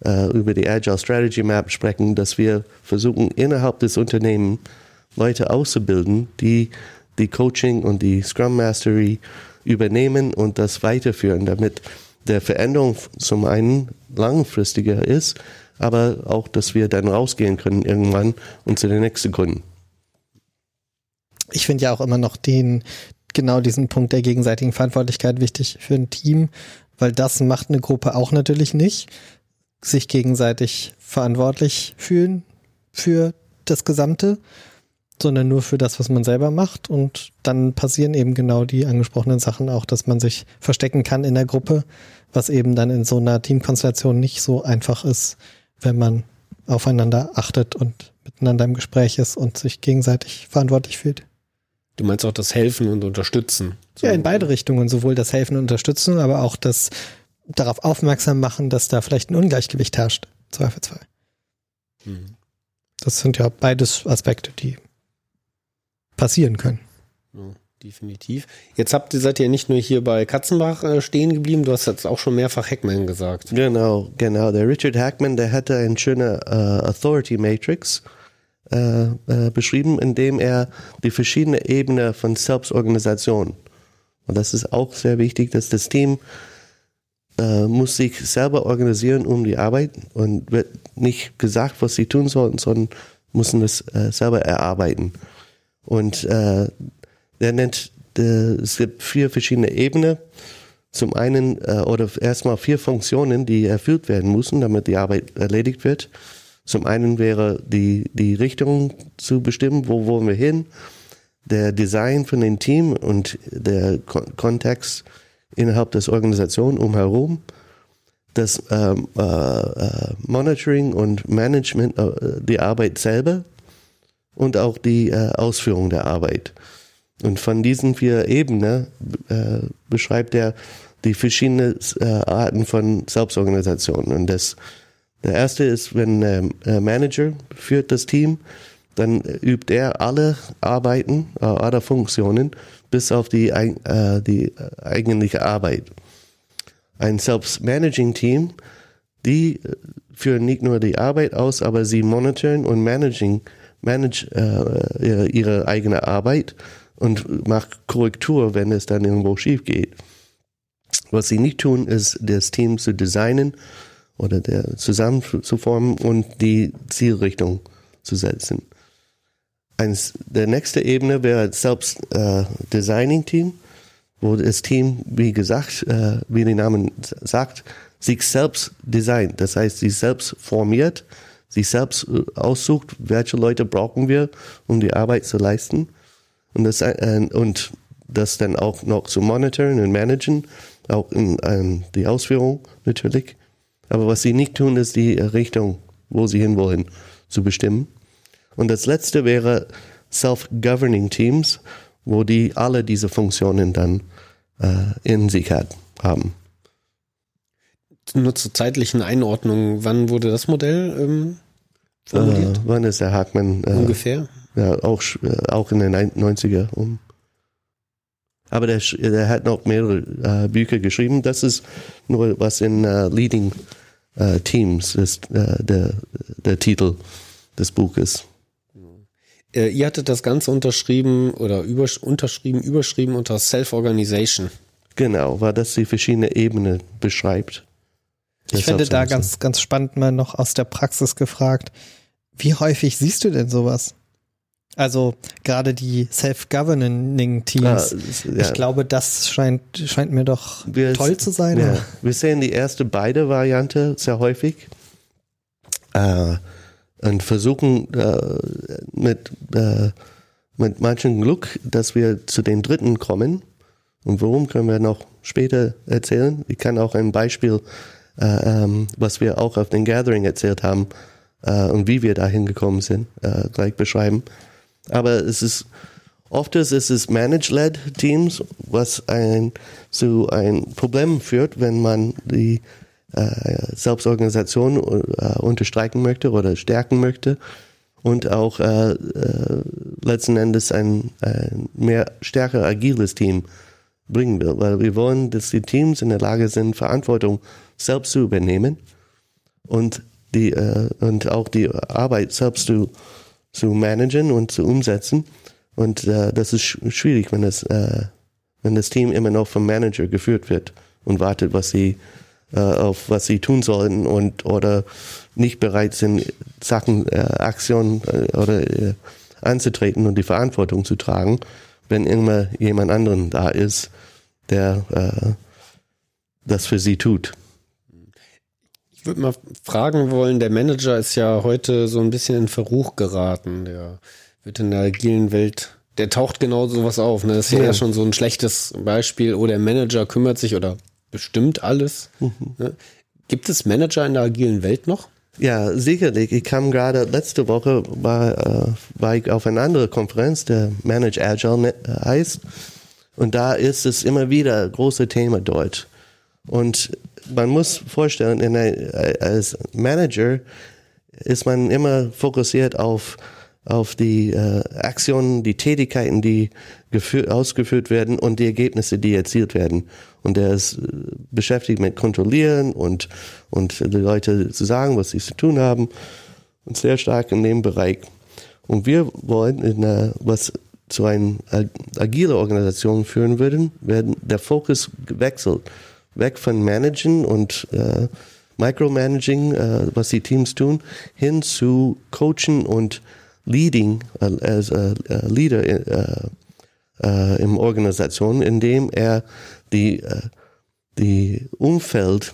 äh, über die Agile Strategy Map sprechen, dass wir versuchen, innerhalb des Unternehmens Leute auszubilden, die die Coaching und die Scrum Mastery übernehmen und das weiterführen, damit der Veränderung zum einen langfristiger ist, aber auch, dass wir dann rausgehen können irgendwann und zu den nächsten Kunden.
Ich finde ja auch immer noch den, genau diesen Punkt der gegenseitigen Verantwortlichkeit wichtig für ein Team, weil das macht eine Gruppe auch natürlich nicht. Sich gegenseitig verantwortlich fühlen für das Gesamte, sondern nur für das, was man selber macht. Und dann passieren eben genau die angesprochenen Sachen auch, dass man sich verstecken kann in der Gruppe, was eben dann in so einer Teamkonstellation nicht so einfach ist, wenn man aufeinander achtet und miteinander im Gespräch ist und sich gegenseitig verantwortlich fühlt.
Du meinst auch das Helfen und Unterstützen.
So. Ja, in beide Richtungen, sowohl das Helfen und Unterstützen, aber auch das darauf aufmerksam machen, dass da vielleicht ein Ungleichgewicht herrscht, zweifelsfrei. Mhm. Das sind ja beides Aspekte, die passieren können.
Ja, definitiv. Jetzt habt ihr, seid ihr nicht nur hier bei Katzenbach äh, stehen geblieben, du hast jetzt auch schon mehrfach Hackman gesagt.
Genau, genau. Der Richard Hackman, der hatte eine schöne uh, Authority Matrix äh, äh, beschrieben, indem er die verschiedenen Ebenen von Selbstorganisation und das ist auch sehr wichtig, dass das Team äh, muss sich selber organisieren um die Arbeit und wird nicht gesagt, was sie tun sollten, sondern müssen das äh, selber erarbeiten. Und äh, er nennt, äh, es gibt vier verschiedene Ebenen. Zum einen, oder erstmal vier Funktionen, die erfüllt werden müssen, damit die Arbeit erledigt wird. Zum einen wäre die, die Richtung zu bestimmen, wo wollen wir hin, der Design von dem Team und der Ko Kontext innerhalb des Organisation umherum, das ähm, äh, äh, Monitoring und Management äh, die Arbeit selber und auch die äh, Ausführung der Arbeit. Und von diesen vier Ebenen äh, beschreibt er die verschiedenen äh, Arten von Selbstorganisation. Und das der erste ist, wenn der äh, Manager führt das Team, dann übt er alle Arbeiten, äh, alle Funktionen bis auf die, äh, die eigentliche Arbeit. Ein Self-Managing-Team, die führen nicht nur die Arbeit aus, aber sie monitoren und managen, manage äh, ihre, eigene Arbeit und macht Korrektur, wenn es dann irgendwo schief geht. Was sie nicht tun, ist, das Team zu designen oder der zusammenzuformen und die Zielrichtung zu setzen. Eins, der nächste Ebene wäre selbst äh, Designing Team, wo das Team, wie gesagt, äh, wie der Name sagt, sich selbst designt. Das heißt, sich selbst formiert, sich selbst äh, aussucht, welche Leute brauchen wir, um die Arbeit zu leisten. Und das, äh, und das dann auch noch zu monitoren und managen, auch in, in die Ausführung natürlich. Aber was sie nicht tun, ist die Richtung, wo sie hinwollen, zu bestimmen. Und das letzte wäre Self-Governing Teams, wo die alle diese Funktionen dann äh, in sich hat, haben.
Nur zur zeitlichen Einordnung, wann wurde das Modell ähm, formuliert?
Äh, wann ist der Hackman? Äh,
Ungefähr?
Ja, auch, äh, auch in den 90er um. Aber der, der hat noch mehrere äh, Bücher geschrieben. Das ist nur was in äh, Leading äh, Teams ist äh, der, der Titel des Buches.
Äh, ihr hattet das Ganze unterschrieben oder übersch unterschrieben, überschrieben unter Self-Organization.
Genau, weil das die verschiedenen Ebenen beschreibt.
Ich finde da ganz, ganz spannend mal noch aus der Praxis gefragt, wie häufig siehst du denn sowas? Also gerade die Self-Governing-Teams.
Ah, ja.
Ich glaube, das scheint, scheint mir doch
Wir-
toll zu sein.
Ja. Wir sehen die erste beide Variante sehr häufig äh, und versuchen äh, mit, äh, mit manchem Glück, dass wir zu den dritten kommen. Und warum können wir noch später erzählen? Ich kann auch ein Beispiel, äh, ähm, was wir auch auf den Gathering erzählt haben äh, und wie wir dahin gekommen sind, äh, gleich beschreiben. Aber es ist oft ist es Managed-led Teams, was ein, zu ein Problem führt, wenn man die äh, Selbstorganisation äh, unterstreichen möchte oder stärken möchte. Und auch äh, äh, letzten Endes ein, ein mehr stärker agiles Team bringen will, weil wir wollen, dass die Teams in der Lage sind, Verantwortung selbst zu übernehmen und die äh, und auch die Arbeit selbst zu, zu managen und zu umsetzen. Und äh, das ist sch schwierig, wenn das, äh, wenn das Team immer noch vom Manager geführt wird und wartet, was sie äh, auf was sie tun sollen und oder nicht bereit sind, Sachen, äh, Aktionen äh, oder äh, anzutreten und die Verantwortung zu tragen, wenn immer jemand anderen da ist, der äh, das für sie tut.
Ich würde mal fragen wollen, der Manager ist ja heute so ein bisschen in Verruch geraten. Der wird in der agilen Welt, der taucht genau sowas auf. Ne? Das ist ja,
Ja.
schon so ein schlechtes Beispiel. Oh, der Manager kümmert sich oder bestimmt alles. Ne? Gibt es Manager in der agilen Welt noch?
Ja, sicherlich. Ich kam gerade letzte Woche war, äh, war ich auf eine andere Konferenz, der Manage Agile ne- heißt. Und da ist es immer wieder ein großes Thema dort. Und man muss vorstellen, äh, als Manager ist man immer fokussiert auf, auf die äh, Aktionen, die Tätigkeiten, die gefü- ausgeführt werden und die Ergebnisse, die erzielt werden. Und der ist äh, beschäftigt mit Kontrollieren und, und die Leute zu sagen, was sie zu tun haben. Und sehr stark in dem Bereich. Und wir wollen, in, äh, was zu einer ag- agile Organisation führen würden, werden der Fokus gewechselt. Weg von Managen und äh, Micromanaging, äh, was die Teams tun, hin zu Coachen und Leading äh, als äh, Leader äh, äh, im Organisation, indem er die, äh, die Umfeld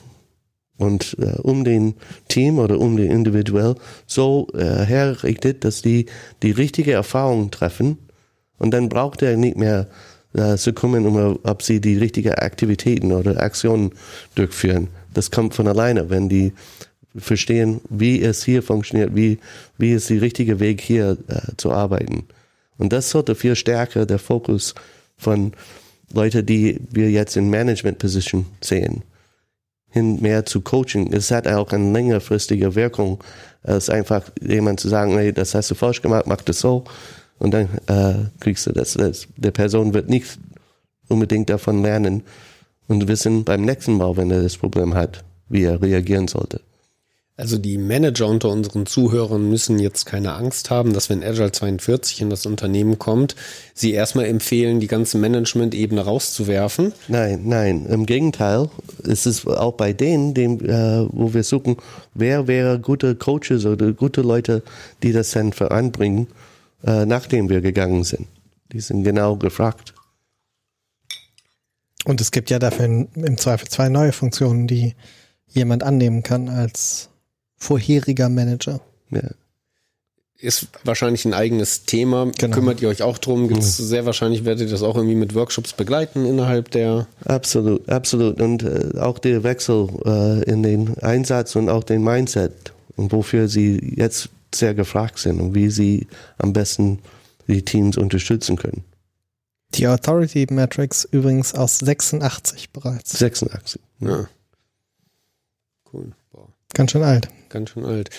und äh, um den Team oder um den individuell so äh, herrichtet, dass die die richtige Erfahrung treffen. Und dann braucht er nicht mehr äh, zu kommen, um, ob sie die richtigen Aktivitäten oder Aktionen durchführen. Das kommt von alleine, wenn die verstehen, wie es hier funktioniert, wie, wie ist der richtige Weg hier äh, zu arbeiten. Und das sollte viel stärker der Fokus von Leuten, die wir jetzt in Management Position sehen, hin mehr zu Coaching. Es hat auch eine längerfristige Wirkung, als einfach jemand zu sagen, hey, das hast du falsch gemacht, mach das so und dann äh, kriegst du das. das. Der Person wird nicht unbedingt davon lernen und wissen beim nächsten Mal, wenn er das Problem hat, wie er reagieren sollte.
Also die Manager unter unseren Zuhörern müssen jetzt keine Angst haben, dass wenn Agile 42 in das Unternehmen kommt, sie erstmal empfehlen, die ganze Management-Ebene rauszuwerfen.
Nein, nein, im Gegenteil. Es ist auch bei denen, dem, äh, wo wir suchen, wer wäre gute Coaches oder gute Leute, die das dann voranbringen, äh, nachdem wir gegangen sind. Die sind genau gefragt.
Und es gibt ja dafür im Zweifel zwei neue Funktionen, die jemand annehmen kann als vorheriger Manager.
Ja.
Ist wahrscheinlich ein eigenes Thema.
Genau.
Kümmert ihr euch auch drum? Gibt's sehr wahrscheinlich werdet ihr das auch irgendwie mit Workshops begleiten innerhalb der.
Absolut, absolut. Und äh, auch der Wechsel äh, in den Einsatz und auch den Mindset und wofür sie jetzt sehr gefragt sind und wie sie am besten die Teams unterstützen können.
Die Authority Matrix übrigens aus 86 bereits.
86.
Ja. Cool. Boah.
Ganz schön alt.
Ganz schön alt.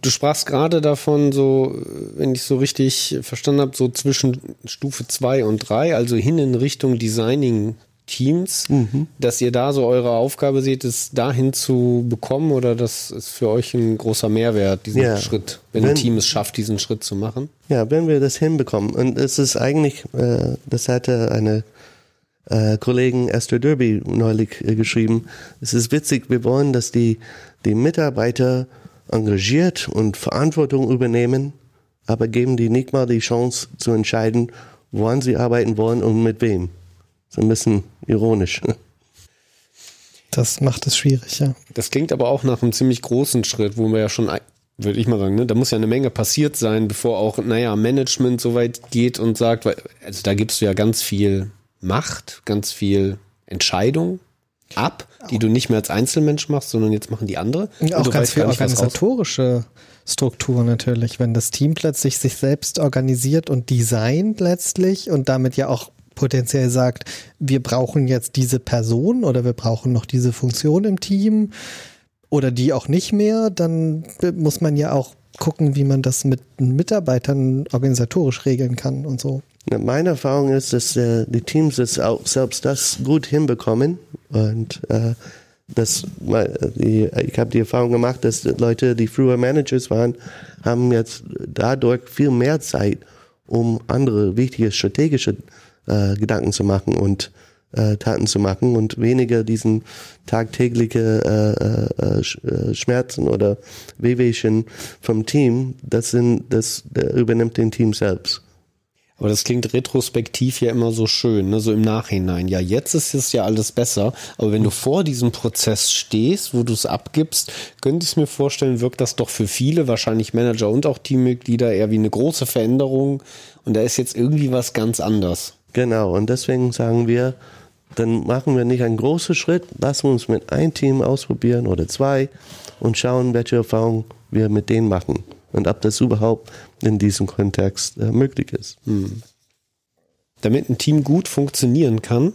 Du sprachst gerade davon, so, wenn ich so richtig verstanden habe, so zwischen Stufe 2 und 3, also hin in Richtung Designing Teams, dass ihr da so eure Aufgabe seht, es dahin zu bekommen oder das ist für euch ein großer Mehrwert, diesen
Ja.
Schritt, wenn,
Wenn-
ein Team es schafft, diesen Schritt zu machen?
Ja, wenn wir das hinbekommen. Und es ist eigentlich, äh, das hatte eine äh, Kollegin Esther Derby neulich äh, geschrieben. Es ist witzig, wir wollen, dass die, die Mitarbeiter engagiert und Verantwortung übernehmen, aber geben die nicht mal die Chance zu entscheiden, woran sie arbeiten wollen und mit wem. So ein bisschen ironisch.
Das macht es schwierig, ja.
Das klingt aber auch nach einem ziemlich großen Schritt, wo wir ja schon, würde ich mal sagen, ne, da muss ja eine Menge passiert sein, bevor auch, naja, Management so weit geht und sagt, weil, also da gibst du ja ganz viel Macht, ganz viel Entscheidung ab, die du nicht mehr als Einzelmensch machst, sondern jetzt machen die andere.
Ja,
Und
auch ganz viel organisatorische Struktur natürlich, wenn das Team plötzlich sich selbst organisiert und designt letztlich und damit ja auch potenziell sagt, wir brauchen jetzt diese Person oder wir brauchen noch diese Funktion im Team oder die auch nicht mehr, dann muss man ja auch gucken, wie man das mit Mitarbeitern organisatorisch regeln kann und so.
Meine Erfahrung ist, dass äh, die Teams das auch selbst das gut hinbekommen und äh, das, die, ich habe die Erfahrung gemacht, dass Leute, die früher Managers waren, haben jetzt dadurch viel mehr Zeit, um andere wichtige strategische äh, Gedanken zu machen und äh, Taten zu machen und weniger diesen tagtägliche äh, äh, Sch- äh, Schmerzen oder Wehwehchen vom Team. Das sind, das übernimmt den Team selbst.
Aber das klingt retrospektiv ja immer so schön, ne? so im Nachhinein. Ja, jetzt ist es ja alles besser. Aber wenn du vor diesem Prozess stehst, wo du es abgibst, könnte ich mir vorstellen, wirkt das doch für viele, wahrscheinlich Manager und auch Teammitglieder, eher wie eine große Veränderung. Und da ist jetzt irgendwie was ganz anders.
Genau, und deswegen sagen wir, dann machen wir nicht einen großen Schritt, lassen uns mit einem Team ausprobieren oder zwei und schauen, welche Erfahrungen wir mit denen machen und ob das überhaupt in diesem Kontext äh, möglich ist.
Damit ein Team gut funktionieren kann,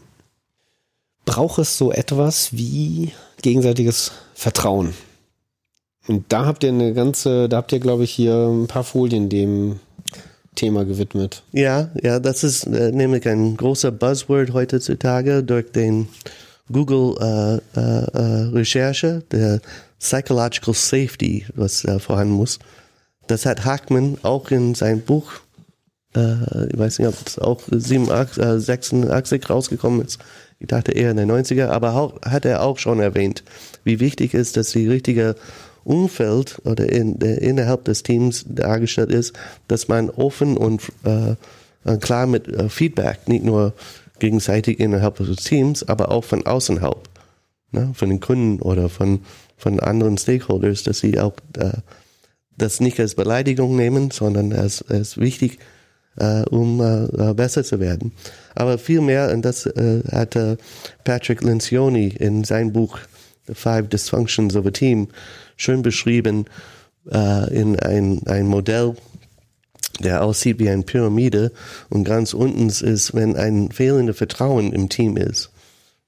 braucht es so etwas wie gegenseitiges Vertrauen. Und da habt ihr eine ganze, da habt ihr, glaube ich, hier ein paar Folien dem Thema gewidmet.
Ja, ja, das ist äh, nämlich ein großer Buzzword heutzutage durch den Google äh, äh, äh, Recherche, der Psychological Safety, was äh, vorhanden muss. Das hat Hackman auch in sein Buch, äh, ich weiß nicht, ob es auch 87, äh, 86 rausgekommen ist. Ich dachte eher in den 90er, aber auch, hat er auch schon erwähnt, wie wichtig ist, dass die richtige Umfeld oder in, der, innerhalb des Teams dargestellt ist, dass man offen und äh, äh, klar mit äh, Feedback, nicht nur gegenseitig innerhalb des Teams, aber auch von außerhalb, ne, von den Kunden oder von, von anderen Stakeholders, dass sie auch äh, das nicht als Beleidigung nehmen, sondern als, als wichtig, äh, um äh, äh, besser zu werden. Aber vielmehr, und das äh, hatte Patrick Lencioni in seinem Buch The Five Dysfunctions of a Team schön beschrieben äh, in ein, ein Modell, der aussieht wie eine Pyramide und ganz unten ist, wenn ein fehlendes Vertrauen im Team ist,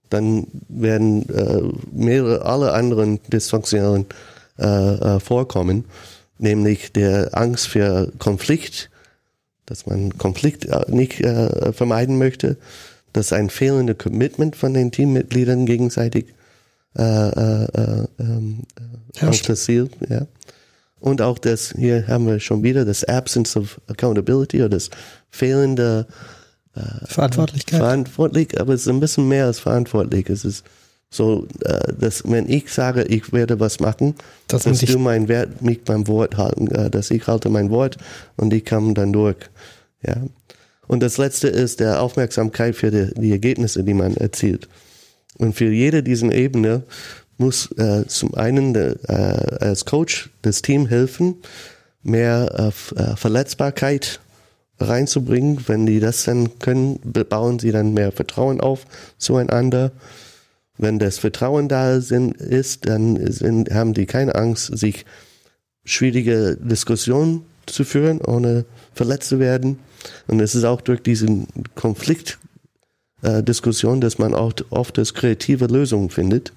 dann werden äh, mehrere, alle anderen Dysfunktionen äh, äh, vorkommen, nämlich der Angst für Konflikt, dass man Konflikt äh, nicht äh, vermeiden möchte, dass ein fehlende Commitment von den Teammitgliedern gegenseitig äh, äh, äh, ähm, äh, ja. Und auch das, hier haben wir schon wieder das Absence of Accountability oder das fehlende
Verantwortlichkeit.
verantwortlich, aber es ist ein bisschen mehr als verantwortlich. Es ist so, äh, dass wenn ich sage, ich werde was machen,
Das
dass du mein Wert, mich beim Wort halten, äh, dass ich halte mein Wort und ich komme dann durch. Ja. Und das letzte ist der Aufmerksamkeit für die, die Ergebnisse, die man erzielt. Und für jede diesen Ebene muss äh, zum einen äh, als Coach das Team helfen, mehr äh, äh, Verletzbarkeit reinzubringen. Wenn die das dann können, bauen sie dann mehr Vertrauen auf zueinander. Wenn das Vertrauen da sind, ist, dann sind, haben die keine Angst, sich schwierige Diskussionen zu führen, ohne verletzt zu werden. Und es ist auch durch diesen Konflikt äh, Diskussion, dass man auch oft das kreative Lösungen findet.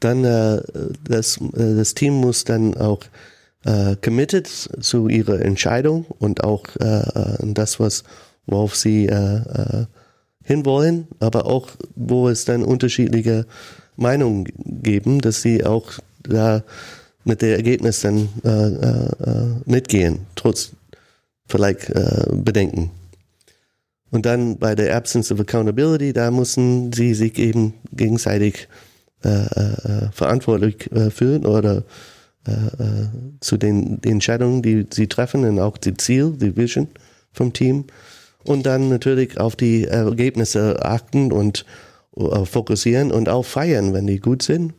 Dann äh, das, äh, das Team muss dann auch äh, committed zu ihrer Entscheidung und auch äh, äh, das, was worauf sie äh, hinwollen, aber auch wo es dann unterschiedliche Meinungen geben, dass sie auch da mit der Ergebnis dann äh, äh, mitgehen, trotz vielleicht äh, Bedenken. Und dann bei der Absence of Accountability, da müssen sie sich eben gegenseitig äh, äh, verantwortlich äh, fühlen oder äh, äh, zu den, den Entscheidungen, die sie treffen und auch die Ziel, die Vision vom Team. Und dann natürlich auf die Ergebnisse achten und äh, fokussieren und auch feiern, wenn die gut sind.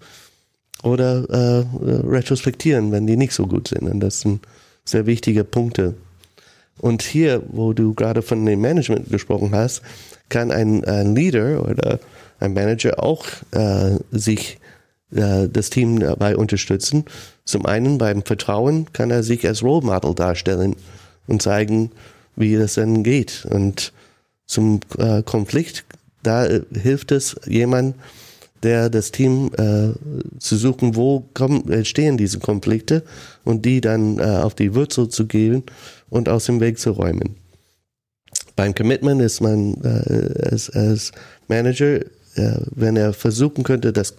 Oder äh, retrospektieren, wenn die nicht so gut sind. Und das sind sehr wichtige Punkte. Und hier, wo du gerade von dem Management gesprochen hast, kann ein, ein Leader oder ein Manager auch äh, sich äh, das Team dabei unterstützen. Zum einen beim Vertrauen kann er sich als Role Model darstellen und zeigen, wie das denn geht. Und zum äh, Konflikt, da äh, hilft es jemand, der das Team äh, zu suchen, wo kommen, entstehen diese Konflikte und die dann äh, auf die Wurzel zu gehen und aus dem Weg zu räumen. Beim Commitment ist man äh, als, als Manager, äh, wenn er versuchen könnte, dass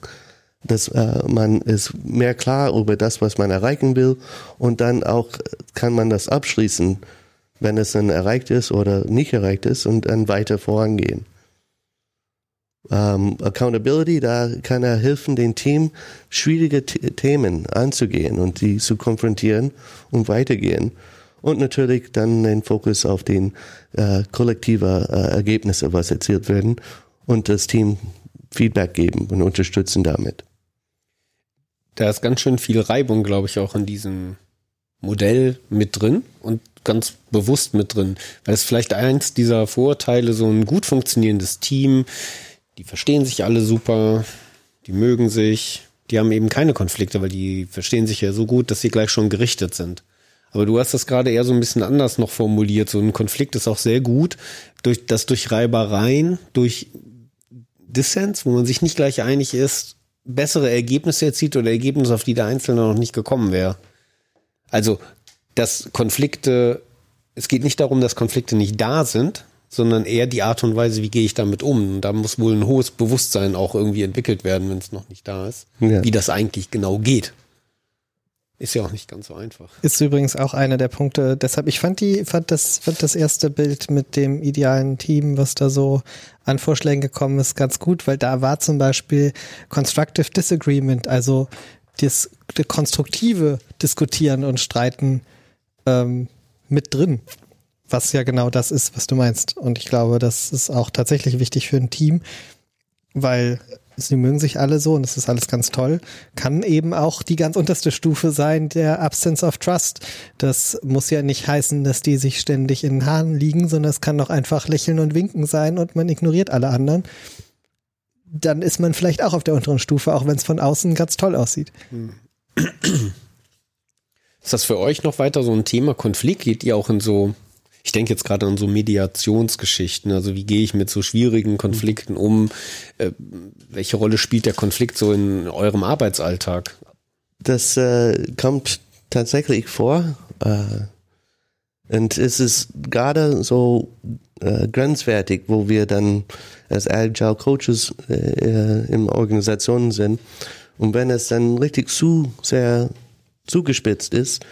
dass äh, man ist mehr klar über das, was man erreichen will und dann auch kann man das abschließen, wenn es dann erreicht ist oder nicht erreicht ist und dann weiter vorangehen. Ähm, Accountability, da kann er helfen, dem Team schwierige Themen anzugehen und die zu konfrontieren und weitergehen. Und natürlich dann den Fokus auf den äh, kollektive äh, Ergebnisse, was erzielt werden und das Team Feedback geben und unterstützen damit.
Da ist ganz schön viel Reibung, glaube ich, auch in diesem Modell mit drin und ganz bewusst mit drin. Weil es vielleicht eins dieser Vorurteile, so ein gut funktionierendes Team, die verstehen sich alle super, die mögen sich, die haben eben keine Konflikte, weil die verstehen sich ja so gut, dass sie gleich schon gerichtet sind. Aber du hast das gerade eher so ein bisschen anders noch formuliert. So ein Konflikt ist auch sehr gut, durch, dass durch Reibereien, durch Dissens, wo man sich nicht gleich einig ist, bessere Ergebnisse erzielt oder Ergebnisse, auf die der Einzelne noch nicht gekommen wäre. Also, dass Konflikte, es geht nicht darum, dass Konflikte nicht da sind, sondern eher die Art und Weise, wie gehe ich damit um. Und da muss wohl ein hohes Bewusstsein auch irgendwie entwickelt werden, wenn es noch nicht da ist, ja. wie das eigentlich genau geht. Ist ja auch nicht ganz so einfach.
Ist übrigens auch einer der Punkte, deshalb, ich fand die, fand das, fand das erste Bild mit dem idealen Team, was da so an Vorschlägen gekommen ist, ganz gut, weil da war zum Beispiel Constructive Disagreement, also das, das konstruktive Diskutieren und Streiten ähm, mit drin was ja genau das ist, was du meinst. Und ich glaube, das ist auch tatsächlich wichtig für ein Team, weil sie mögen sich alle so und das ist alles ganz toll, kann eben auch die ganz unterste Stufe sein, der Absence of Trust. Das muss ja nicht heißen, dass die sich ständig in den Haaren liegen, sondern es kann doch einfach lächeln und winken sein und man ignoriert alle anderen. Dann ist man vielleicht auch auf der unteren Stufe, auch wenn es von außen ganz toll aussieht.
Ist das für euch noch weiter so ein Thema Konflikt? Geht ihr auch in so ich denke jetzt gerade an so Mediationsgeschichten. Also wie gehe ich mit so schwierigen Konflikten um? Äh, welche Rolle spielt der Konflikt so in eurem Arbeitsalltag?
Das äh, kommt tatsächlich vor. Äh, und es ist gerade so äh, grenzwertig, wo wir dann als Agile Coaches äh, in Organisationen sind. Und wenn es dann richtig zu sehr zugespitzt ist,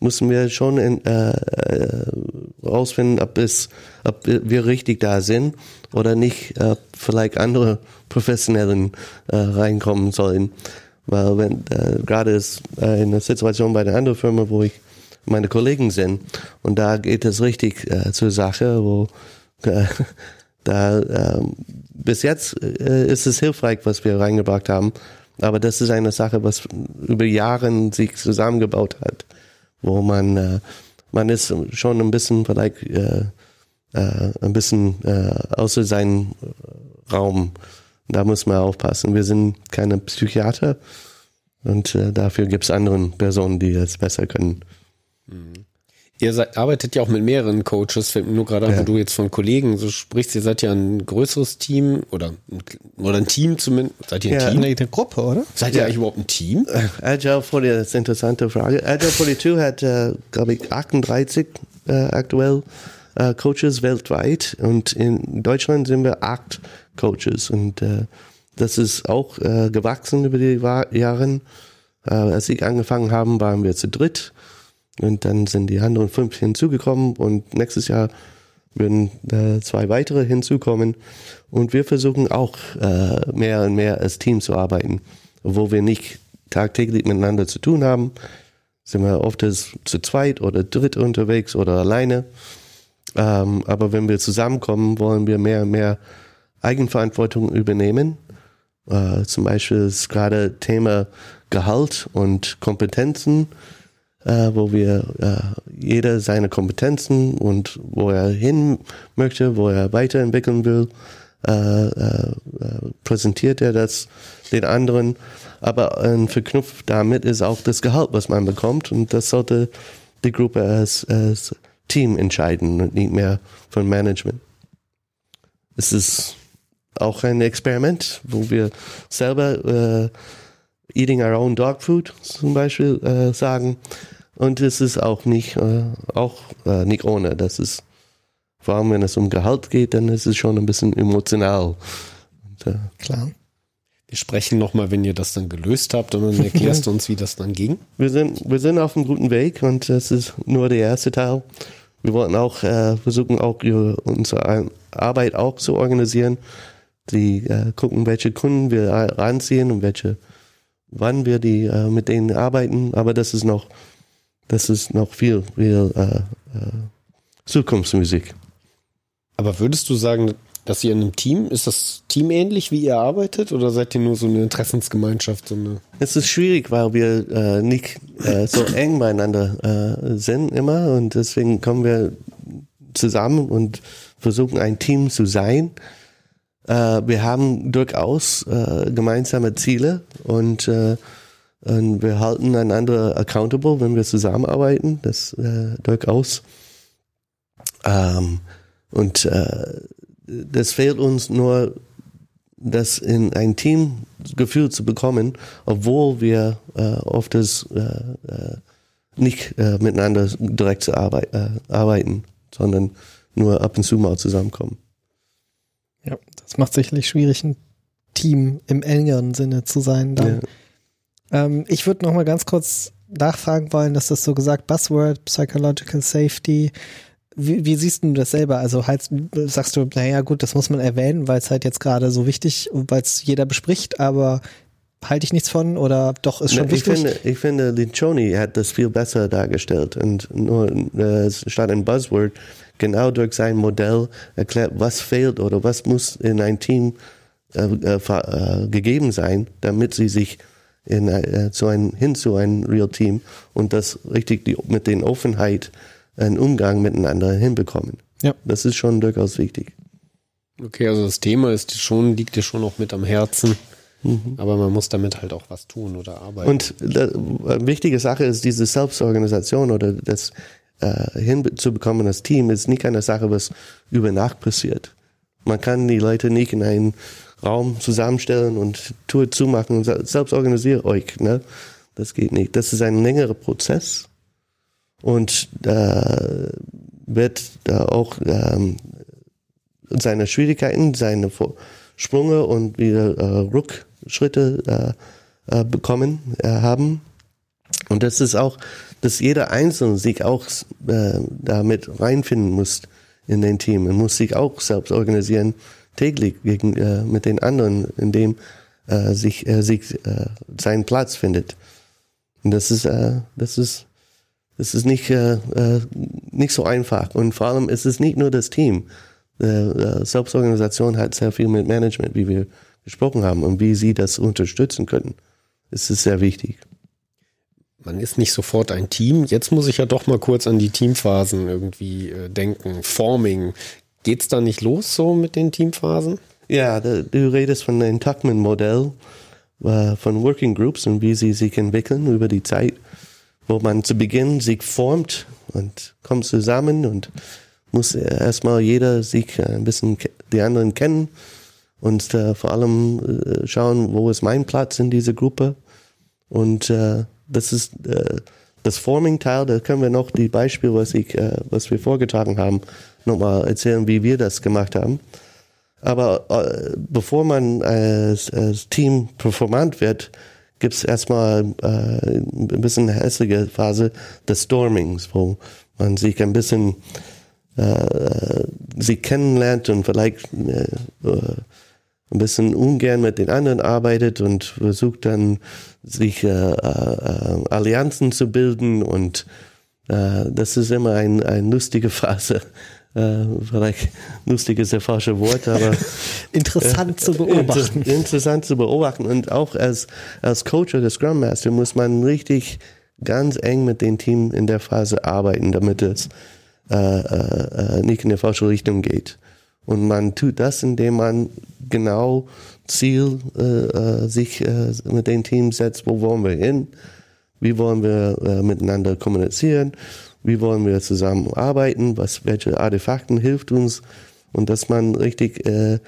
müssen wir schon in, äh, äh, rausfinden, ob es, ob wir richtig da sind oder nicht, äh, vielleicht andere Professionellen äh, reinkommen sollen. Weil wenn äh, gerade ist äh, in der Situation bei der anderen Firma, wo ich meine Kollegen sind, und da geht es richtig äh, zur Sache, wo äh, da äh, bis jetzt äh, ist es hilfreich, was wir reingebracht haben. Aber das ist eine Sache, was über Jahre sich zusammengebaut hat wo man, äh, man ist schon ein bisschen vielleicht äh, äh, ein bisschen äh, außer seinem Raum. Da muss man aufpassen. Wir sind keine Psychiater und äh, dafür gibt es andere Personen, die das besser können.
Mhm. Ihr seid, arbeitet ja auch mit mehreren Coaches, fällt mir nur gerade an,
Ja.
wo du jetzt von Kollegen so sprichst, ihr seid ja ein größeres Team oder, ein- oder ein Team zumindest. Seid ihr ein
Ja.
Team?
Eine, eine Gruppe, oder?
Seid ihr eigentlich überhaupt ein Team?
Agile 40, das ist eine interessante Frage. Agile 42 hat, äh, glaube ich, 38 äh, aktuell äh, Coaches weltweit und in Deutschland sind wir acht Coaches und äh, das ist auch äh, gewachsen über die Jahre. Äh, als ich angefangen haben, waren wir zu dritt und dann sind die anderen fünf hinzugekommen und nächstes Jahr würden äh, zwei weitere hinzukommen und wir versuchen auch äh, mehr und mehr als Team zu arbeiten, wo wir nicht tagtäglich miteinander zu tun haben, sind wir oft zu zweit oder dritt unterwegs oder alleine. Ähm, aber wenn wir zusammenkommen, wollen wir mehr und mehr Eigenverantwortung übernehmen. Äh, zum Beispiel ist gerade Thema Gehalt und Kompetenzen, äh, wo wir äh, jeder seine Kompetenzen und wo er hin möchte, wo er weiterentwickeln will, äh, äh, äh, präsentiert er das den anderen. Aber äh, verknüpft damit ist auch das Gehalt, was man bekommt. Und das sollte die Gruppe als, als Team entscheiden und nicht mehr von Management. Es ist auch ein Experiment, wo wir selber äh, eating our own dog food zum Beispiel äh, sagen. Und es ist auch nicht, äh, auch äh, nicht ohne. Das ist, vor allem wenn es um Gehalt geht, dann ist es schon ein bisschen emotional. Und, äh,
Klar.
Wir sprechen nochmal, wenn ihr das dann gelöst habt und dann erklärst du uns, wie das dann ging.
wir sind, wir sind auf einem guten Weg und das ist nur der erste Teil. Wir wollten auch äh, versuchen, auch ihre- unsere Arbeit auch zu organisieren. Die äh, gucken, welche Kunden wir ranziehen und welche, wann wir die äh, mit denen arbeiten. Aber das ist noch, das ist noch viel, viel äh, äh, Zukunftsmusik.
Aber würdest du sagen, dass ihr in einem Team, ist das teamähnlich, wie ihr arbeitet, oder seid ihr nur so eine Interessensgemeinschaft, so eine
Es ist schwierig, weil wir äh, nicht äh, so eng beieinander äh, sind immer und deswegen kommen wir zusammen und versuchen ein Team zu sein. Äh, wir haben durchaus äh, gemeinsame Ziele und, und wir halten einander accountable, wenn wir zusammenarbeiten. Das äh, durchaus. Ähm, und äh, das fehlt uns nur das in ein Teamgefühl zu bekommen, obwohl wir äh, oft das, äh, äh, nicht äh, miteinander direkt zu arbeit, arbeiten, sondern nur ab und zu mal zusammenkommen.
Ja, das macht sicherlich schwierig, ein Team im engeren Sinne zu sein. Dann. Ähm, ich würde noch mal ganz kurz nachfragen wollen, dass das so gesagt, Buzzword, Psychological Safety. Wie, wie siehst du das selber? Also halt, sagst du, naja gut, das muss man erwähnen, weil es halt jetzt gerade so wichtig, weil es jeder bespricht, aber halte ich nichts von oder doch ist schon
ich
wichtig?
finde, ich finde, Lincioni hat das viel besser dargestellt und nur äh, statt ein Buzzword genau durch sein Modell erklärt, was fehlt oder was muss in ein Team äh, äh, äh, gegeben sein, damit sie sich in, äh, zu ein, hin zu einem Real Team und das richtig die, mit den Offenheit einen Umgang miteinander hinbekommen.
Ja.
Das ist schon durchaus wichtig.
Okay, also das Thema ist schon, liegt dir schon auch mit am Herzen. Aber man muss damit halt auch was tun oder arbeiten.
Und da, eine wichtige Sache ist diese Selbstorganisation oder das äh, hinzubekommen, das Team ist nicht eine Sache, was über Nacht passiert. Man kann die Leute nicht in einen Raum zusammenstellen und Tour zumachen und selbst organisiert euch. Ne? Das geht nicht. Das ist ein längerer Prozess und da wird da auch ähm, seine Schwierigkeiten, seine Sprünge und wieder äh, Rückschritte äh, äh, bekommen äh, haben. Und das ist auch, dass jeder Einzelne sich auch äh, damit reinfinden muss in den Team. Man muss sich auch selbst organisieren, täglich gegen, äh, mit den anderen, indem äh, sich, äh, sich äh, seinen Platz findet. Und das ist, äh, das ist, das ist nicht, äh, äh, nicht so einfach. Und vor allem ist es nicht nur das Team. Äh, äh, Selbstorganisation hat sehr viel mit Management, wie wir gesprochen haben, und wie sie das unterstützen können. Es ist sehr wichtig.
man ist nicht sofort ein Team. Jetzt muss ich ja doch mal kurz an die Teamphasen irgendwie äh, denken. Forming. Geht's da nicht los so mit den Teamphasen?
Ja, du redest von dem Tuckman-Modell äh, von Working Groups und wie sie sich entwickeln über die Zeit, wo man zu Beginn sich formt und kommt zusammen und muss erstmal jeder sich ein bisschen die anderen kennen und äh, vor allem äh, schauen, wo ist mein Platz in dieser Gruppe. Und äh, das ist äh, das Forming-Teil, da können wir noch die Beispiele, was, ich, äh, was wir vorgetragen haben, nochmal erzählen, wie wir das gemacht haben. Aber äh, bevor man als, als Team performant wird, gibt es erstmal äh, ein bisschen hässliche Phase des Stormings, wo man sich ein bisschen äh, sie kennenlernt und vielleicht äh, ein bisschen ungern mit den anderen arbeitet und versucht dann sich äh, äh, Allianzen zu bilden und äh, das ist immer ein, eine lustige Phase. Äh, vielleicht lustig ist der falsche Wort, aber
Interessant zu beobachten.
Inter interessant zu beobachten und auch als, als Coach oder Scrum Master muss man richtig ganz eng mit dem Team in der Phase arbeiten, damit es äh, äh, äh, nicht in die falsche Richtung geht. Und man tut das, indem man genau Ziel äh, äh, sich äh, mit dem Team setzt, wo wollen wir hin, wie wollen wir äh, miteinander kommunizieren, wie wollen wir zusammen arbeiten, was, welche Artefakten hilft uns? Und dass man richtig äh,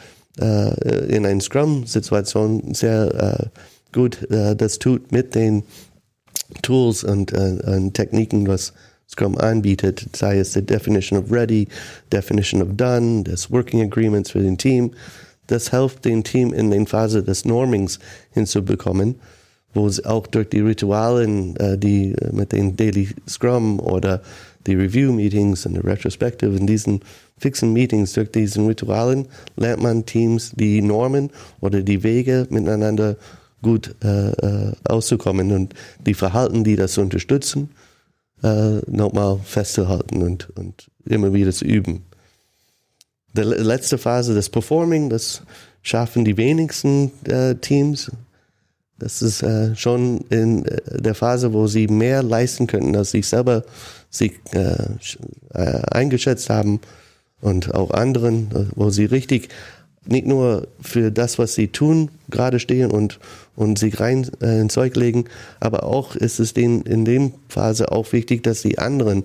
äh, in einer Scrum-Situation sehr gut das tut mit den Tools und, und Techniken, was Scrum anbietet, sei es die Definition of Ready, Definition of Done, das Working Agreements für den Team. Das hilft dem Team in den Phase des Normings hinzubekommen, wo sie auch durch die Ritualen, äh, die äh, mit den Daily Scrum oder die Review Meetings und die Retrospective in diesen fixen Meetings, durch diesen Ritualen lernt man Teams die Normen oder die Wege miteinander gut äh, äh, auszukommen und die Verhalten, die das unterstützen, äh, nochmal festzuhalten und, und immer wieder zu üben. Die le- letzte Phase, das Performing, das schaffen die wenigsten äh, Teams. Das ist äh, schon in äh, der Phase, wo sie mehr leisten könnten, als sie selber sich äh, äh, eingeschätzt haben und auch anderen, wo sie richtig nicht nur für das, was sie tun, gerade stehen und, und sich rein äh, ins Zeug legen, aber auch ist es denen in dem Phase auch wichtig, dass die anderen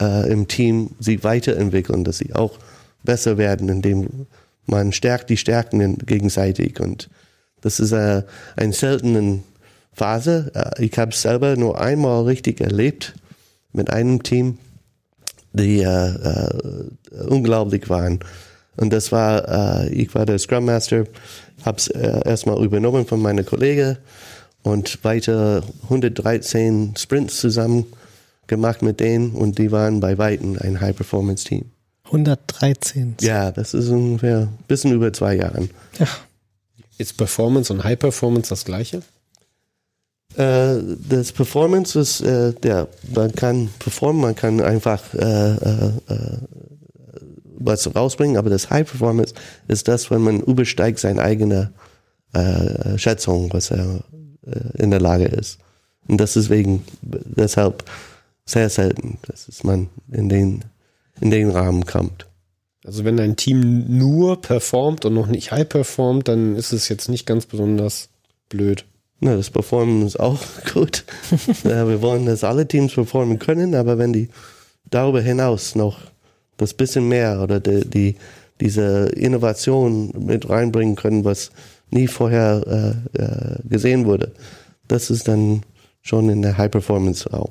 äh, im Team sich weiterentwickeln, dass sie auch besser werden, indem man stärkt die Stärken gegenseitig und das ist äh, eine seltene Phase. Äh, ich habe es selber nur einmal richtig erlebt mit einem Team, die äh, äh, unglaublich waren. Und das war, äh, ich war der Scrum Master, habe es äh, erstmal übernommen von meiner Kollege und weiter 113 Sprints zusammen gemacht mit denen und die waren bei Weitem ein High-Performance-Team.
113.
Ja, das ist ungefähr ein bisschen über zwei Jahren.
Ja.
Ist Performance und High Performance das gleiche?
Äh, das Performance ist, äh, ja, man kann performen, man kann einfach äh, äh, äh, was rausbringen, aber das High Performance ist das, wenn man übersteigt seine eigene äh, Schätzung, was er äh, in der Lage ist. Und das ist wegen, deshalb sehr selten, dass man in den, in den Rahmen kommt.
Also wenn ein Team nur performt und noch nicht high performt, dann ist es jetzt nicht ganz besonders blöd.
Na, das Performen ist auch gut. ja, wir wollen, dass alle Teams performen können, aber wenn die darüber hinaus noch das bisschen mehr oder die, die diese Innovation mit reinbringen können, was nie vorher äh, äh, gesehen wurde, das ist dann schon in der High Performance auch.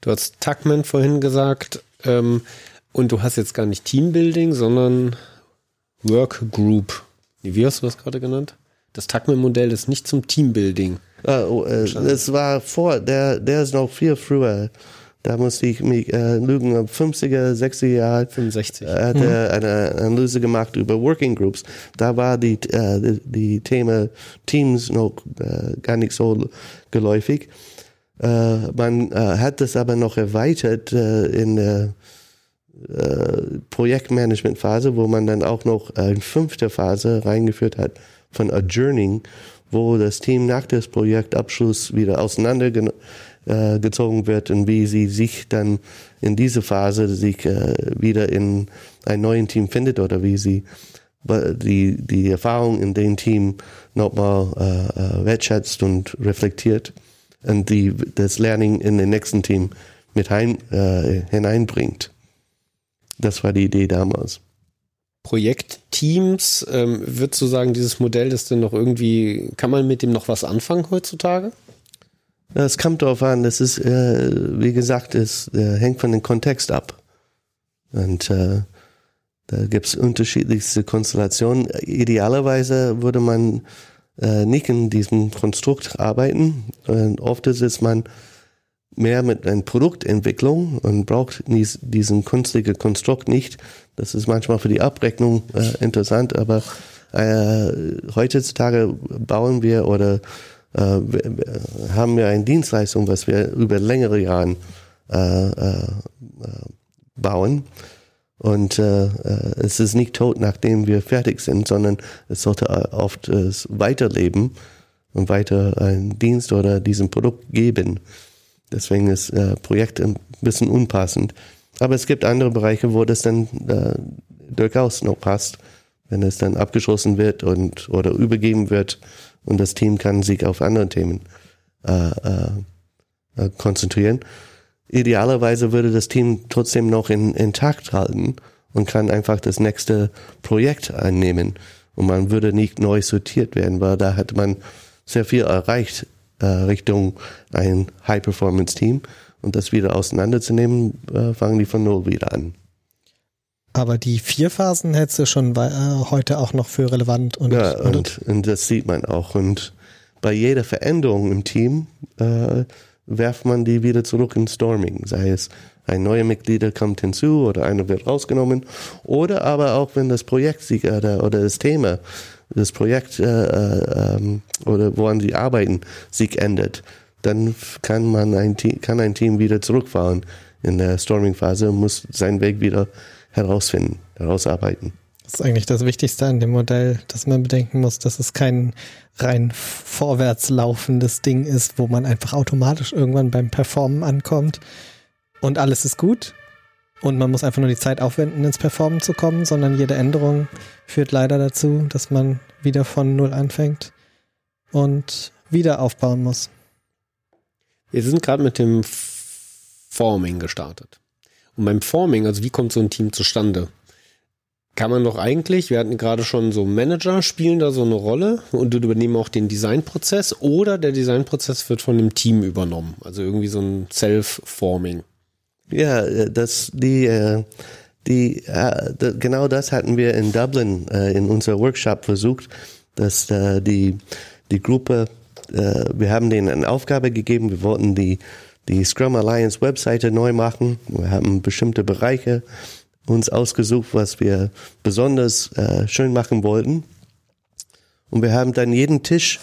Du hast Tuckman vorhin gesagt ähm, und du hast jetzt gar nicht Teambuilding, sondern Work Group. Nee, Wie hast du das gerade genannt? Das Tuckman-Modell ist nicht zum Teambuilding.
Ah, oh, äh, das war vor, der, der ist noch viel früher. Da musste ich mich äh, lügen, ab 50er, 60er Jahre.
65.
Er hat er eine Analyse gemacht über Working Groups. Da war die, äh, die, die Thema Teams noch äh, gar nicht so geläufig. Äh, man äh, hat das aber noch erweitert äh, in der äh, Projektmanagement-Phase, wo man dann auch noch eine fünfte Phase reingeführt hat von Adjourning, wo das Team nach des Projektabschluss wieder auseinandergezogen äh, gezogen wird und wie sie sich dann in diese Phase sich äh, wieder in ein neues Team findet oder wie sie die, die Erfahrung in dem Team nochmal äh, äh, wertschätzt und reflektiert und die, das Learning in dem nächsten Team mit heim, äh, hineinbringt. Das war die Idee damals.
Projektteams, ähm, würdest du sagen, dieses Modell ist denn noch irgendwie, kann man mit dem noch was anfangen heutzutage?
Es kommt darauf an, das ist, äh, wie gesagt, es äh, hängt von dem Kontext ab. Und äh, da gibt's unterschiedlichste Konstellationen. Idealerweise würde man äh, nicht in diesem Konstrukt arbeiten. Und oft ist es man mehr mit einer Produktentwicklung und braucht dies, diesen künstlichen Konstrukt nicht. Das ist manchmal für die Abrechnung äh, interessant, aber äh, heutzutage bauen wir oder äh, haben wir eine Dienstleistung, was wir über längere Jahre äh, äh, bauen. Und äh, äh, es ist nicht tot, nachdem wir fertig sind, sondern es sollte oft weiterleben und weiter einen Dienst oder diesem Produkt geben. Deswegen ist äh, Projekt ein bisschen unpassend. Aber es gibt andere Bereiche, wo das dann äh, durchaus noch passt, wenn es dann abgeschlossen wird und oder übergeben wird und das Team kann sich auf andere Themen äh, äh, äh, konzentrieren. Idealerweise würde das Team trotzdem noch in, intakt halten und kann einfach das nächste Projekt einnehmen. Und man würde nicht neu sortiert werden, weil da hat man sehr viel erreicht äh, Richtung ein High-Performance-Team. Und das wieder auseinanderzunehmen, äh, fangen die von Null wieder an.
Aber die vier Phasen hättest du schon äh, heute auch noch für relevant und,
Ja,
und,
und, das sieht man auch. Und bei jeder Veränderung im Team äh, werft man die wieder zurück in Storming. Sei es ein neuer Mitglieder kommt hinzu oder einer wird rausgenommen. Oder aber auch wenn das Projekt sich oder, oder das Thema, das Projekt äh, äh, ähm, oder woran sie arbeiten, sich ändert, dann kann man ein Team, kann ein Team wieder zurückfahren in der Storming-Phase und muss seinen Weg wieder herausfinden, herausarbeiten.
das ist eigentlich das Wichtigste an dem Modell, dass man bedenken muss, dass es kein rein vorwärts laufendes Ding ist, wo man einfach automatisch irgendwann beim Performen ankommt und alles ist gut und man muss einfach nur die Zeit aufwenden, ins Performen zu kommen, sondern jede Änderung führt leider dazu, dass man wieder von Null anfängt und wieder aufbauen muss.
Wir sind gerade mit dem Forming gestartet. Und beim Forming, also wie kommt so ein Team zustande? Kann man doch eigentlich, wir hatten gerade schon so Manager spielen da so eine Rolle und übernehmen auch den Designprozess oder der Designprozess wird von dem Team übernommen. Also irgendwie so ein Self-Forming.
Ja, äh, das die äh, die äh, genau das hatten wir in Dublin in unser Workshop versucht, dass die die Gruppe wir haben denen eine Aufgabe gegeben, wir wollten die die Scrum Alliance Webseite neu machen. Wir haben bestimmte Bereiche uns ausgesucht, was wir besonders äh, schön machen wollten. Und wir haben dann jeden Tisch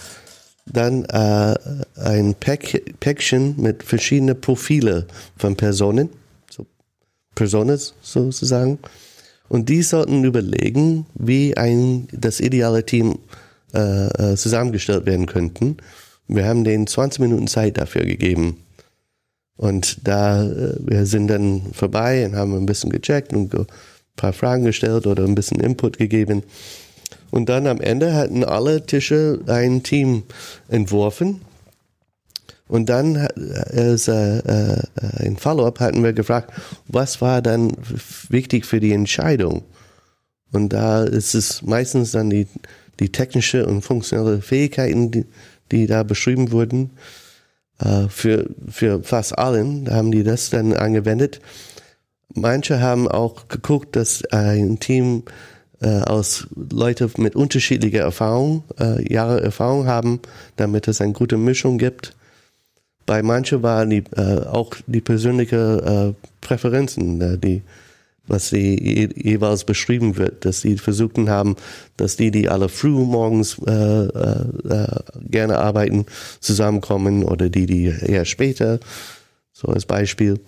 dann äh, ein Pack, Päckchen mit verschiedenen Profile von Personen, so Personas sozusagen. Und die sollten überlegen, wie ein das ideale Team äh, äh, zusammengestellt werden könnten. Wir haben denen 20 Minuten Zeit dafür gegeben. Und da äh, wir sind dann vorbei und haben ein bisschen gecheckt und ein paar Fragen gestellt oder ein bisschen Input gegeben. Und dann am Ende hatten alle Tische ein Team entworfen. Und dann hat- als äh, äh, ein Follow-up hatten wir gefragt, was war dann wichtig für die Entscheidung? Und da ist es meistens dann die, die technische und funktionelle Fähigkeiten, die, die da beschrieben wurden. Äh, für, für fast allen haben die das dann angewendet. Manche haben auch geguckt, dass ein Team äh, aus Leute mit unterschiedlicher Erfahrung, äh, Jahre Erfahrung haben, damit es eine gute Mischung gibt. Bei manchen waren die, äh, auch die persönliche äh, Präferenzen, äh, die, was sie je, jeweils beschrieben wird, dass sie versuchten haben, dass die, die alle früh morgens äh, äh, äh, gerne arbeiten, zusammenkommen oder die, die eher später, so als Beispiel.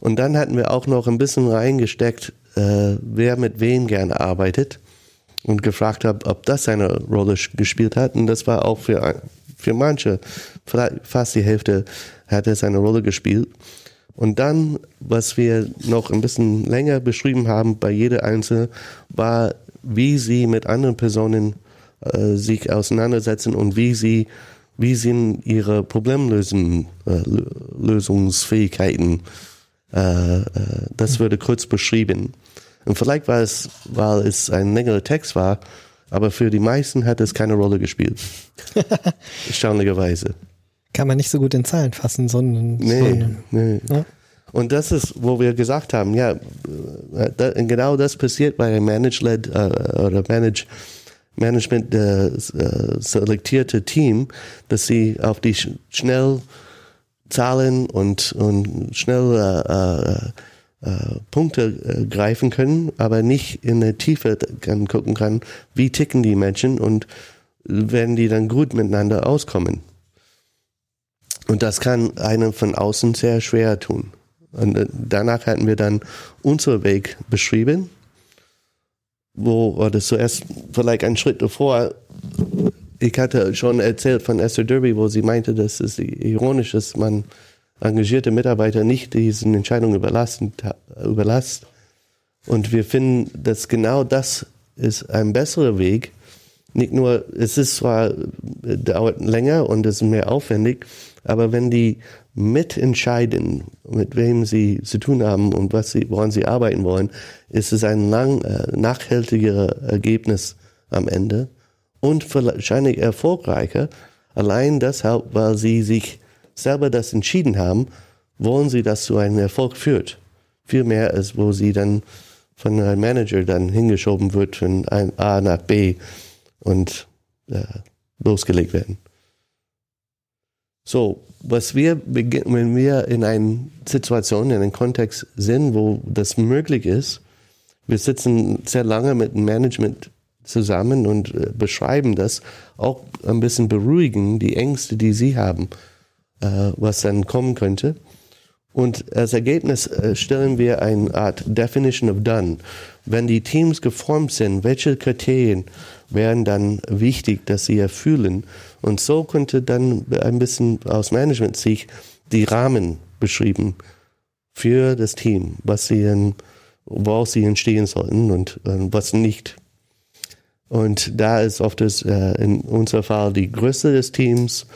Und dann hatten wir auch noch ein bisschen reingesteckt, äh, wer mit wem gerne arbeitet und gefragt habe, ob das eine Rolle gespielt hat. Und das war auch für, für manche, fast die Hälfte hat es eine Rolle gespielt. Und dann, was wir noch ein bisschen länger beschrieben haben bei jeder Einzelne, war, wie sie mit anderen Personen äh, sich auseinandersetzen und wie sie, wie sie ihre Problemlösungen äh, Problemlösungsfähigkeiten. Äh, äh, das würde kurz beschrieben. Und vielleicht war es, weil es ein längerer Text war, aber für die meisten hat es keine Rolle gespielt. Erstaunlicherweise.
Kann man nicht so gut in Zahlen fassen, sondern so
Nee,
eine-
nee.
Ja.
Und das ist, wo wir gesagt haben, ja, äh, da, genau das passiert bei einem Managed-led äh, oder Manage, Management äh, äh, selektierte Team, dass sie auf die sch schnell Zahlen und, und schnell äh, äh, äh, Punkte greifen können, aber nicht in der Tiefe kann, gucken kann, wie ticken die Menschen und werden die dann gut miteinander auskommen. Und das kann einem von außen sehr schwer tun. Und äh, danach hatten wir dann unseren Weg beschrieben, wo, oder zuerst vielleicht einen Schritt davor, ich hatte schon erzählt von Esther Derby, wo sie meinte, dass es ironisch ist, man engagierte Mitarbeiter nicht diesen Entscheidungen überlassen, überlasst. Und wir finden, dass genau das ist ein besserer Weg. Nicht nur, es ist zwar, äh, dauert länger und ist mehr aufwendig, aber wenn die mitentscheiden, mit wem sie zu tun haben und was sie, woran sie arbeiten wollen, ist es ein lang, äh, Ergebnis am Ende und wahrscheinlich erfolgreicher, allein deshalb, weil sie sich selber das entschieden haben, wollen sie, dass zu einem Erfolg führt. Viel mehr als wo sie dann von einem Manager dann hingeschoben wird von A nach B und äh, losgelegt werden. So, was wir wenn wir in einer Situation, in einem Kontext sind, wo das möglich ist, wir sitzen sehr lange mit dem Management zusammen und äh, beschreiben das, auch ein bisschen beruhigen, die Ängste, die sie haben, äh, was dann kommen könnte. Und als Ergebnis äh, stellen wir eine Art Definition of Done. Wenn die Teams geformt sind, welche Kriterien wären dann wichtig, dass sie erfüllen? Und so könnte dann ein bisschen aus Management-Sicht die Rahmen beschrieben für das Team, was sie in, woraus sie entstehen sollten und äh, was nicht. Und da ist oft das, äh, in unserem Fall die Größe des Teams,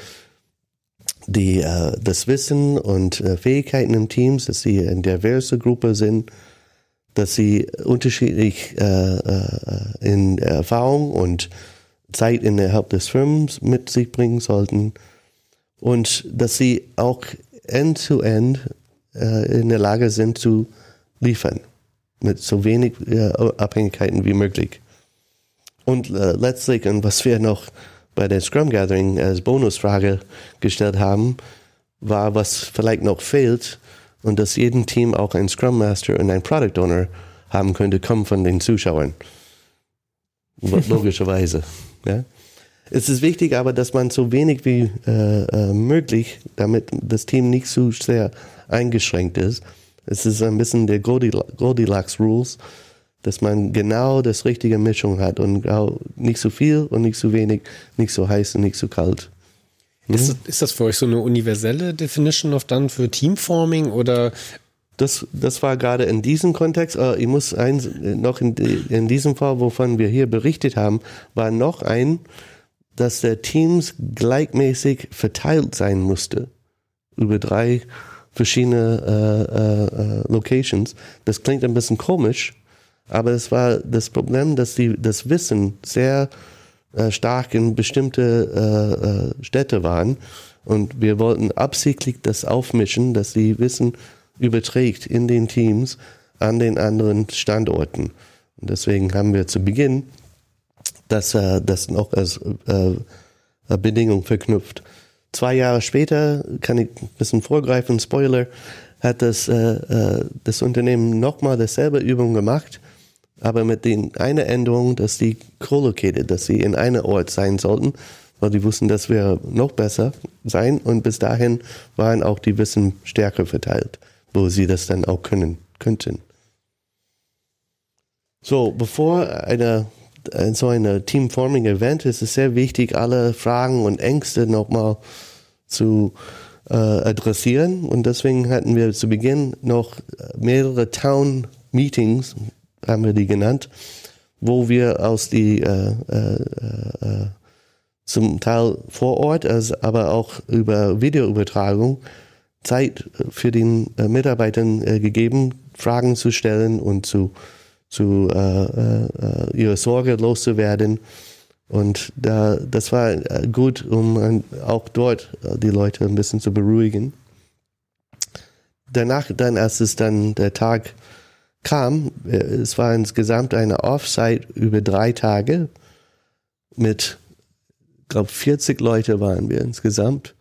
die, äh, das Wissen und äh, Fähigkeiten im Teams, dass sie eine diverse Gruppe sind, dass sie unterschiedlich äh, äh, in Erfahrung und Zeit innerhalb des Firmens mit sich bringen sollten und dass sie auch end-to-end äh, in der Lage sind zu liefern mit so wenig Abhängigkeiten wie möglich. Und letztlich, und was wir noch bei der Scrum Gathering als Bonusfrage gestellt haben, war, was vielleicht noch fehlt und dass jedem Team auch ein Scrum Master und ein Product Owner haben könnte, kommen von den Zuschauern. Logischerweise. Ja. Es ist wichtig aber, dass man so wenig wie äh, äh, möglich, damit das Team nicht zu sehr eingeschränkt ist. Es ist ein bisschen der Goldilocks Goldilocks Rules, dass man genau das richtige Mischung hat und auch nicht so viel und nicht so wenig, nicht so heiß und nicht so kalt.
Ist, das- ist das für euch so eine universelle Definition of Done für Teamforming oder
Das, das war gerade in diesem Kontext, ich muss eins, äh, noch in, in diesem Fall, wovon wir hier berichtet haben, war noch ein, dass der Teams gleichmäßig verteilt sein musste über drei verschiedene äh, äh, äh, Locations. Das klingt ein bisschen komisch, aber es war das Problem, dass die, das Wissen sehr äh, stark in bestimmte äh, äh, Städte waren und wir wollten absichtlich das aufmischen, dass die Wissen überträgt in den Teams an den anderen Standorten. Und deswegen haben wir zu Beginn das, äh, das noch als äh, äh, Bedingung verknüpft. Zwei Jahre später, kann ich ein bisschen vorgreifen, Spoiler, hat das, äh, äh, das Unternehmen nochmal dasselbe Übung gemacht, aber mit den einer Änderung, dass die co-located, dass sie in einem Ort sein sollten, weil die wussten, das wäre noch besser sein und bis dahin waren auch die Wissen stärker verteilt, wo sie das dann auch können, könnten. So, bevor eine, ein so ein Teamforming-Event ist es sehr wichtig, alle Fragen und Ängste nochmal zu äh, adressieren. Und deswegen hatten wir zu Beginn noch mehrere Town-Meetings, haben wir die genannt, wo wir aus die äh, äh, äh, zum Teil vor Ort, also aber auch über Videoübertragung Zeit für den äh, Mitarbeitern äh, gegeben, Fragen zu stellen und zu, zu äh, äh, ihre Sorge loszuwerden. Und da, das war äh, gut, um an- auch dort äh, die Leute ein bisschen zu beruhigen. Danach, dann, als es dann der Tag kam, äh, es war insgesamt eine Offsite über drei Tage mit, glaube 40 Leute waren wir insgesamt.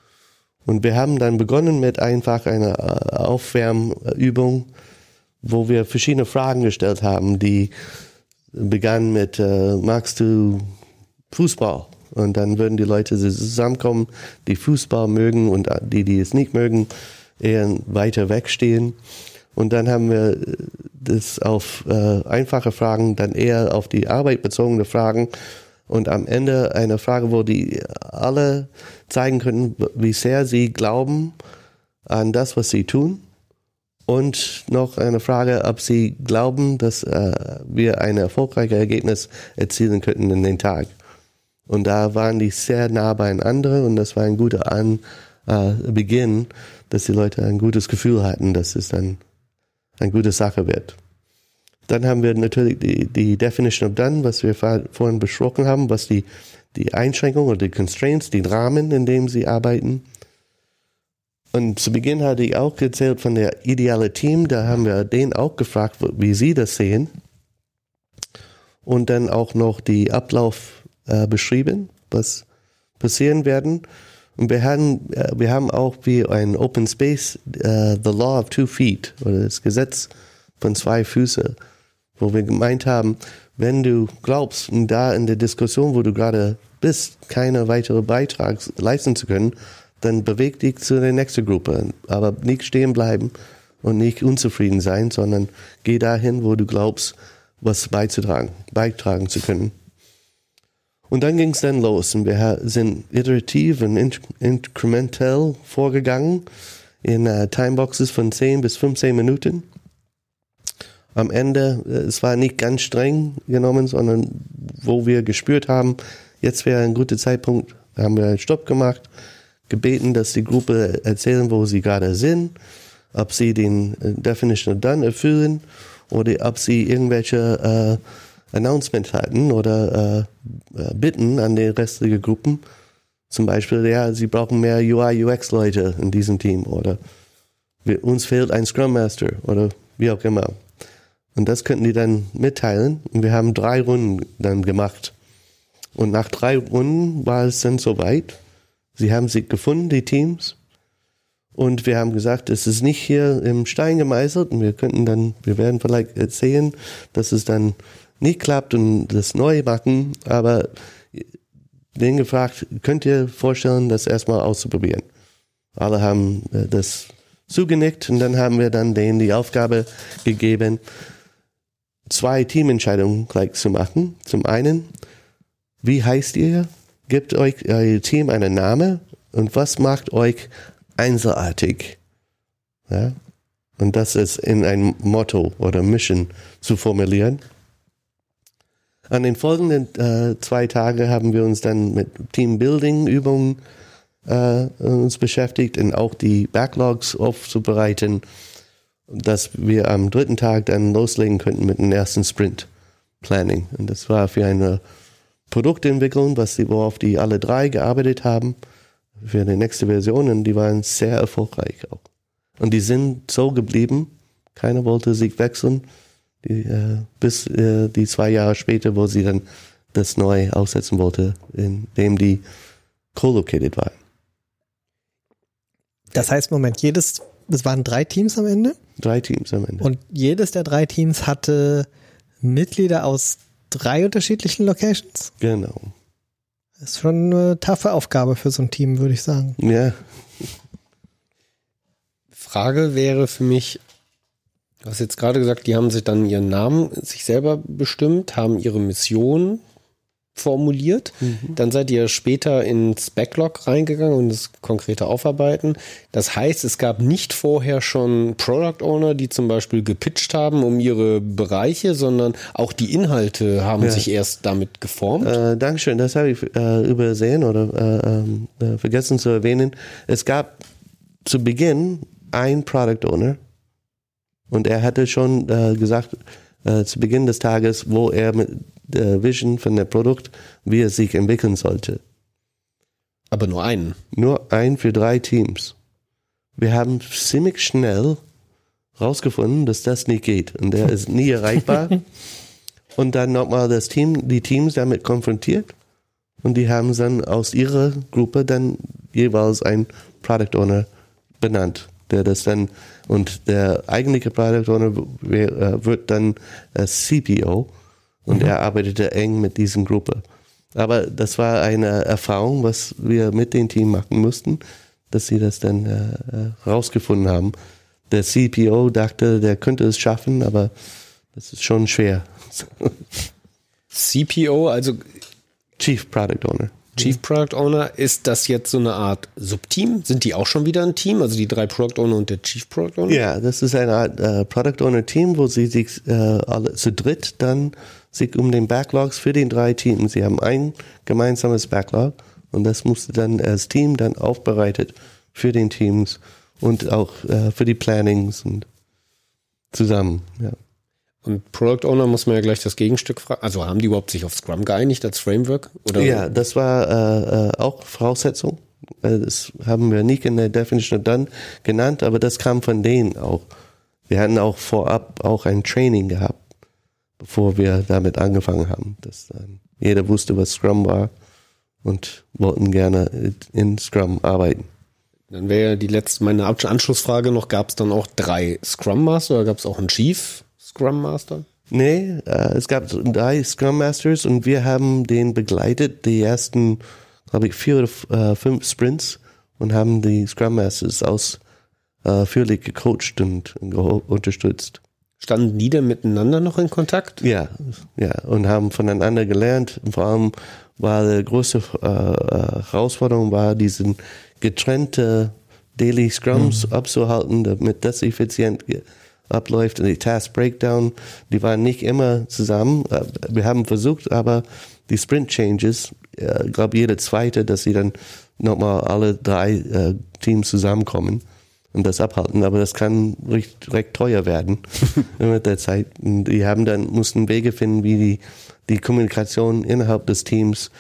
Und wir haben dann begonnen mit einfach einer äh, Aufwärmübung, wo wir verschiedene Fragen gestellt haben, die begannen mit, äh, magst du Fußball? Und dann würden die Leute zusammenkommen, die Fußball mögen und die, die es nicht mögen, eher weiter wegstehen. Und dann haben wir äh, das auf äh, einfache Fragen, dann eher auf die Arbeit bezogene Fragen und am Ende eine Frage, wo die alle zeigen können, wie sehr sie glauben an das, was sie tun. Und noch eine Frage, ob sie glauben, dass äh, wir ein erfolgreiches Ergebnis erzielen könnten in den Tag. Und da waren die sehr nah beieinander und das war ein guter An äh, Beginn, dass die Leute ein gutes Gefühl hatten, dass es dann eine gute Sache wird. Dann haben wir natürlich die, die Definition of Done, was wir vor- vorhin besprochen haben, was die, die Einschränkungen oder die Constraints, die Rahmen, in dem sie arbeiten. Und zu Beginn hatte ich auch erzählt von der ideale Team, da haben wir den auch gefragt, wie sie das sehen. Und dann auch noch die Ablauf äh, beschrieben, was passieren werden. Und wir haben, äh, wir haben auch wie ein Open Space, äh, the Law of Two Feet oder das Gesetz von zwei Füßen, wo wir gemeint haben, wenn du glaubst, da in der Diskussion, wo du gerade bist, keine weitere Beitrag leisten zu können, dann beweg dich zu der nächsten Gruppe. Aber nicht stehen bleiben und nicht unzufrieden sein, sondern geh dahin, wo du glaubst, was beizutragen, beitragen zu können. Und dann ging es dann los und wir sind iterativ und in incremental vorgegangen in äh, Timeboxes von 10 bis 15 Minuten. Am Ende, äh, es war nicht ganz streng genommen, sondern wo wir gespürt haben, jetzt wäre ein guter Zeitpunkt, haben wir einen Stopp gemacht, gebeten, dass die Gruppe erzählen, wo sie gerade sind, ob sie den äh, Definition of Done erfüllen oder ob sie irgendwelche äh, Announcement hatten oder äh, äh, Bitten an die restlichen Gruppen. Zum Beispiel, ja, sie brauchen mehr UI, UX-Leute in diesem Team oder wir, uns fehlt ein Scrum Master oder wie auch immer. Und das könnten die dann mitteilen. Und wir haben drei Runden dann gemacht. Und nach drei Runden war es dann soweit. Sie haben sich gefunden, die Teams. Und wir haben gesagt, es ist nicht hier im Stein gemeißelt. Und wir könnten dann, wir werden vielleicht erzählen, dass es dann nicht klappt und das neu machen. Aber den gefragt, könnt ihr vorstellen, das erstmal auszuprobieren? Alle haben äh, das zugenickt und dann haben wir dann denen die Aufgabe gegeben, zwei Teamentscheidungen gleich zu machen. Zum einen, wie heißt ihr? Gebt euch euer Team einen Namen und was macht euch einzelartig? Ja? Und das ist in ein Motto oder Mission zu formulieren. An den folgenden äh, zwei Tagen haben wir uns dann mit Teambuilding-Übungen äh, uns beschäftigt und auch die Backlogs aufzubereiten, dass wir am dritten Tag dann loslegen könnten mit dem ersten Sprint Planning. Und das war für eine Produktentwicklung, was die, worauf die alle drei gearbeitet haben, für die nächste Version und die waren sehr erfolgreich auch. Und die sind so geblieben, keiner wollte sich wechseln, äh, bis äh, die zwei Jahre später, wo sie dann das neu aussetzen wollte, indem die co-located waren.
Das heißt, Moment, jedes, es waren drei Teams am Ende
Drei Teams am Ende.
und jedes der drei Teams hatte Mitglieder aus drei unterschiedlichen Locations.
genau.
Das ist schon eine taffe Aufgabe für so ein Team, würde ich sagen.
Ja,
Frage wäre für mich, du hast jetzt gerade gesagt, die haben sich dann ihren Namen sich selber bestimmt, haben ihre Mission formuliert. Dann seid ihr später ins Backlog reingegangen und das konkrete Aufarbeiten. Das heißt, es gab nicht vorher schon Product Owner, die zum Beispiel gepitcht haben um ihre Bereiche, sondern auch die Inhalte haben
Ja.
sich erst damit geformt.
Äh, Dankeschön, das habe ich äh, übersehen oder äh, ähm, äh, vergessen zu erwähnen. Es gab zu Beginn ein Product Owner und er hatte schon äh, gesagt äh, zu Beginn des Tages, wo er mit der Vision von dem Produkt, wie es sich entwickeln sollte.
Aber nur einen.
Nur ein für drei Teams. Wir haben ziemlich schnell rausgefunden, dass das nicht geht und der ist nie erreichbar. und dann nochmal das Team, die Teams damit konfrontiert und die haben dann aus ihrer Gruppe dann jeweils ein Product Owner benannt, der das dann und der eigentliche Product Owner äh, wird dann äh, CPO und er arbeitete eng mit diesen Gruppe. Aber das war eine Erfahrung, was wir mit dem Team machen mussten, dass sie das dann äh, rausgefunden haben. Der CPO dachte, der könnte es schaffen, aber das ist schon schwer.
CPO, also
Chief Product Owner.
Chief Product Owner, ist das jetzt so eine Art Subteam? Sind die auch schon wieder ein Team? Also die drei Product Owner und der Chief Product Owner?
Ja, das ist eine Art äh, Product Owner Team, wo sie sich äh, alle zu dritt dann sich um den Backlogs für den drei Teams. Sie haben ein gemeinsames Backlog und das musste dann als Team dann aufbereitet für den Teams und auch äh, für die Plannings und zusammen. Ja.
Und Product Owner muss man ja gleich das Gegenstück fragen. Also haben die überhaupt sich auf Scrum geeinigt als Framework? Oder
Ja, das war äh, äh, auch Voraussetzung. Äh, Das haben wir nicht in der Definition dann genannt, aber das kam von denen auch. Wir hatten auch vorab auch ein Training gehabt, bevor wir damit angefangen haben, dass dann jeder wusste, was Scrum war und wollten gerne in Scrum arbeiten.
Dann wäre ja die letzte, meine Anschlussfrage noch, gab es dann auch drei Scrum Master oder gab es auch einen Chief Scrum Master?
Nee, äh, es gab drei Scrum Masters und wir haben den begleitet, die ersten, glaube ich, vier oder äh, fünf Sprints und haben die Scrum Masters ausführlich gecoacht und geho- unterstützt.
Standen die denn miteinander noch in Kontakt?
Ja, ja, und haben voneinander gelernt. Und vor allem war die größte äh, äh, Herausforderung, war diesen getrennte Daily Scrums abzuhalten, damit das effizient ge- abläuft. Und die Task Breakdown, die waren nicht immer zusammen. Äh, Wir haben versucht, aber die Sprint Changes, ich glaube jede zweite, dass sie dann nochmal alle drei äh, Teams zusammenkommen und das abhalten. Aber das kann recht, recht teuer werden mit der Zeit. Und die haben dann, mussten Wege finden, wie die, die Kommunikation innerhalb des Teams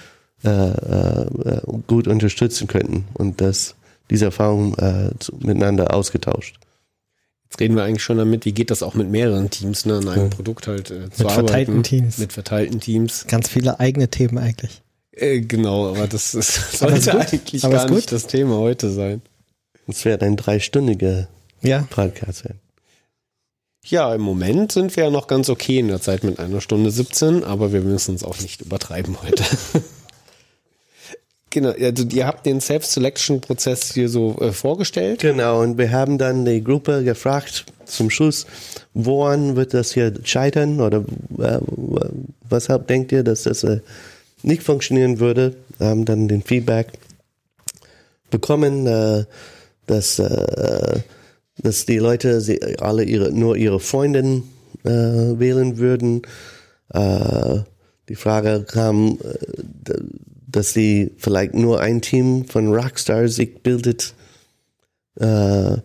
äh, äh, gut unterstützen könnten und das, diese Erfahrung äh, miteinander ausgetauscht.
Jetzt reden wir eigentlich schon damit, wie geht das auch mit mehreren Teams, ne, an einem Produkt halt äh, zu
Mit
arbeiten.
verteilten Teams.
Mit verteilten Teams.
Ganz viele eigene Themen eigentlich.
Äh, genau, aber das ist,
Aber ist
sollte
gut.
eigentlich
Aber
gar
ist
nicht
gut.
das Thema heute sein.
Es wird ein dreistündiger
Ja,
Podcast sein.
Ja, im Moment sind wir ja noch ganz okay in der Zeit mit einer Stunde 17, aber wir müssen es auch nicht übertreiben heute. genau, also ihr habt den Self-Selection-Prozess hier so äh, vorgestellt.
Genau, und wir haben dann die Gruppe gefragt zum Schluss, woran wird das hier scheitern oder äh, weshalb denkt ihr, dass das äh, nicht funktionieren würde? Haben dann den Feedback bekommen, äh, dass, äh, dass die Leute sie alle ihre, nur ihre Freundin äh, wählen würden. Äh, die Frage kam, dass sie vielleicht nur ein Team von Rockstar sich bildet. Äh,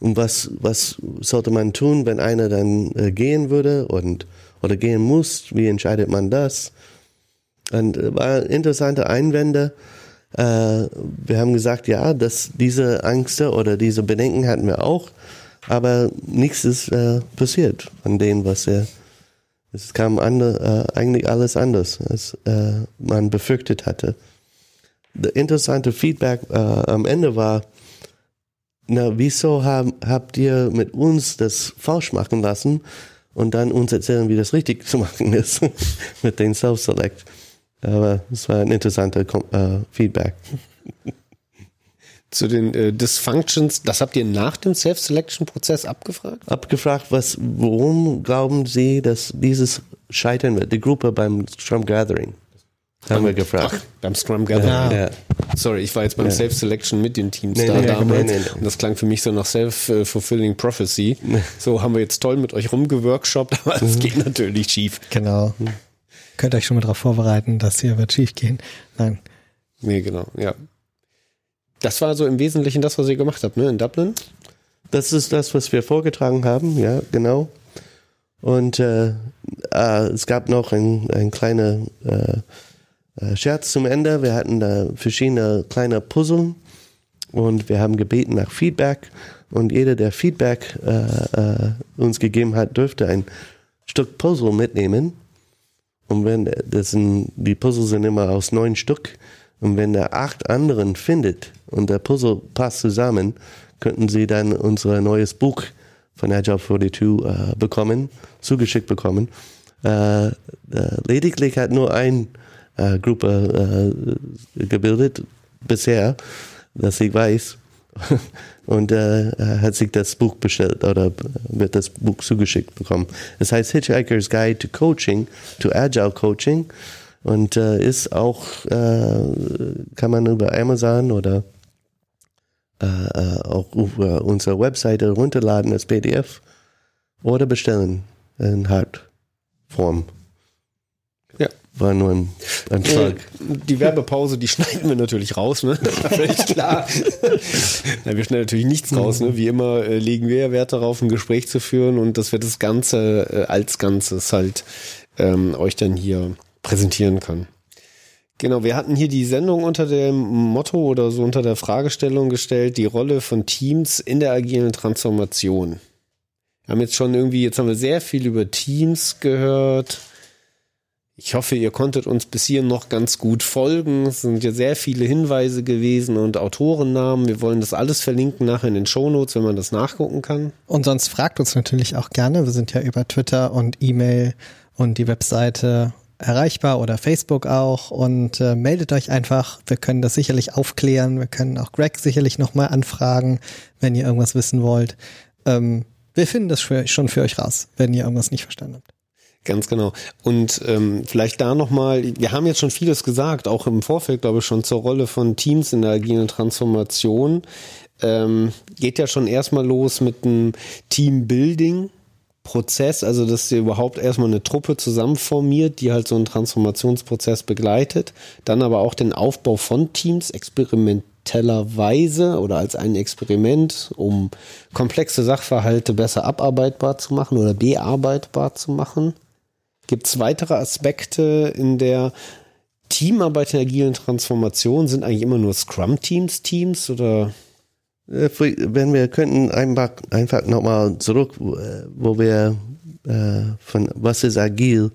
und was, was sollte man tun, wenn einer dann äh, gehen würde und oder gehen muss? Wie entscheidet man das? Und äh, war interessante Einwände. Äh, wir haben gesagt, ja, dass diese Ängste oder diese Bedenken hatten wir auch, aber nichts ist äh, passiert von dem, was er. Es kam ande, äh, eigentlich alles anders, als äh, man befürchtet hatte. Das interessante Feedback äh, am Ende war, na, wieso haben, habt ihr mit uns das falsch machen lassen und dann uns erzählen, wie das richtig zu machen ist mit den Self-Select? Aber es war ein interessanter Kom äh, Feedback.
Zu den äh, Dysfunctions, das habt ihr nach dem Self-Selection-Prozess abgefragt?
Abgefragt, was, worum glauben Sie, dass dieses scheitern wird? Die Gruppe beim Scrum Gathering. Haben wir gefragt.
Ach, beim Scrum Gathering.
Ja.
Ja.
Sorry, ich war jetzt beim
Ja.
Self-Selection mit den Teams
Nee,
da
nee,
damals.
nee, nee, nee.
Und das klang für mich so nach Self-Fulfilling Prophecy. So haben wir jetzt toll mit euch rumgeworkshopt, aber
Mhm.
es geht natürlich schief.
genau. Könnt euch schon mal darauf vorbereiten, dass hier wird schief gehen. Nein.
Nee, genau, ja. Das war so im Wesentlichen das, was ihr gemacht habt, ne? In Dublin?
Das ist das, was wir vorgetragen haben, ja, genau. Und äh, äh, es gab noch ein, ein kleiner äh, äh, Scherz zum Ende. Wir hatten da verschiedene kleine Puzzle und wir haben gebeten nach Feedback. Und jeder, der Feedback äh, äh, uns gegeben hat, dürfte ein Stück Puzzle mitnehmen. Und wenn das sind, die Puzzle sind immer aus neun Stück. Und wenn er acht anderen findet und der Puzzle passt zusammen, könnten sie dann unser neues Buch von Agile 42 äh, bekommen, zugeschickt bekommen. Äh, äh, lediglich hat nur ein äh, Gruppe äh, gebildet bisher, dass ich weiß. Und äh, hat sich das Buch bestellt oder wird das Buch zugeschickt bekommen. Es heißt Hitchhiker's Guide to Coaching, to Agile Coaching und äh, ist auch, äh, kann man über Amazon oder äh, äh auch über unsere Webseite runterladen als PDF oder bestellen in Hardform.
Ja.
War nur ein, ein Plug.
Die Werbepause, die schneiden wir natürlich raus, ne? Völlig klar. Nein, wir schneiden natürlich nichts raus, ne? Wie immer äh, legen wir ja Wert darauf, ein Gespräch zu führen und dass wir das Ganze äh, als Ganzes halt ähm, euch dann hier präsentieren können. Genau, wir hatten hier die Sendung unter dem Motto oder so unter der Fragestellung gestellt, die Rolle von Teams in der agilen Transformation. Wir haben jetzt schon irgendwie, jetzt haben wir sehr viel über Teams gehört ich hoffe, ihr konntet uns bis hier noch ganz gut folgen. Es sind ja sehr viele Hinweise gewesen und Autorennamen. Wir wollen das alles verlinken nachher in den Shownotes, wenn man das nachgucken kann.
Und sonst fragt uns natürlich auch gerne. Wir sind ja über Twitter und E-Mail und die Webseite erreichbar oder Facebook auch und äh, meldet euch einfach. Wir können das sicherlich aufklären. Wir können auch Greg sicherlich nochmal anfragen, wenn ihr irgendwas wissen wollt. Ähm, wir finden das schon für euch raus, wenn ihr irgendwas nicht verstanden habt.
Ganz genau. Und ähm, vielleicht da nochmal, wir haben jetzt schon vieles gesagt, auch im Vorfeld, glaube ich, schon zur Rolle von Teams in der agilen Transformation. Ähm, geht ja schon erstmal los mit einem Teambuilding. Prozess, also dass ihr überhaupt erstmal eine Truppe zusammenformiert, die halt so einen Transformationsprozess begleitet, dann aber auch den Aufbau von Teams experimentellerweise oder als ein Experiment, um komplexe Sachverhalte besser abarbeitbar zu machen oder bearbeitbar zu machen. Gibt es weitere Aspekte in der Teamarbeit in agilen Transformation? Sind eigentlich immer nur Scrum-Teams Teams oder?
Äh, wenn wir könnten einfach, einfach nochmal zurück, wo wir äh, von was ist agil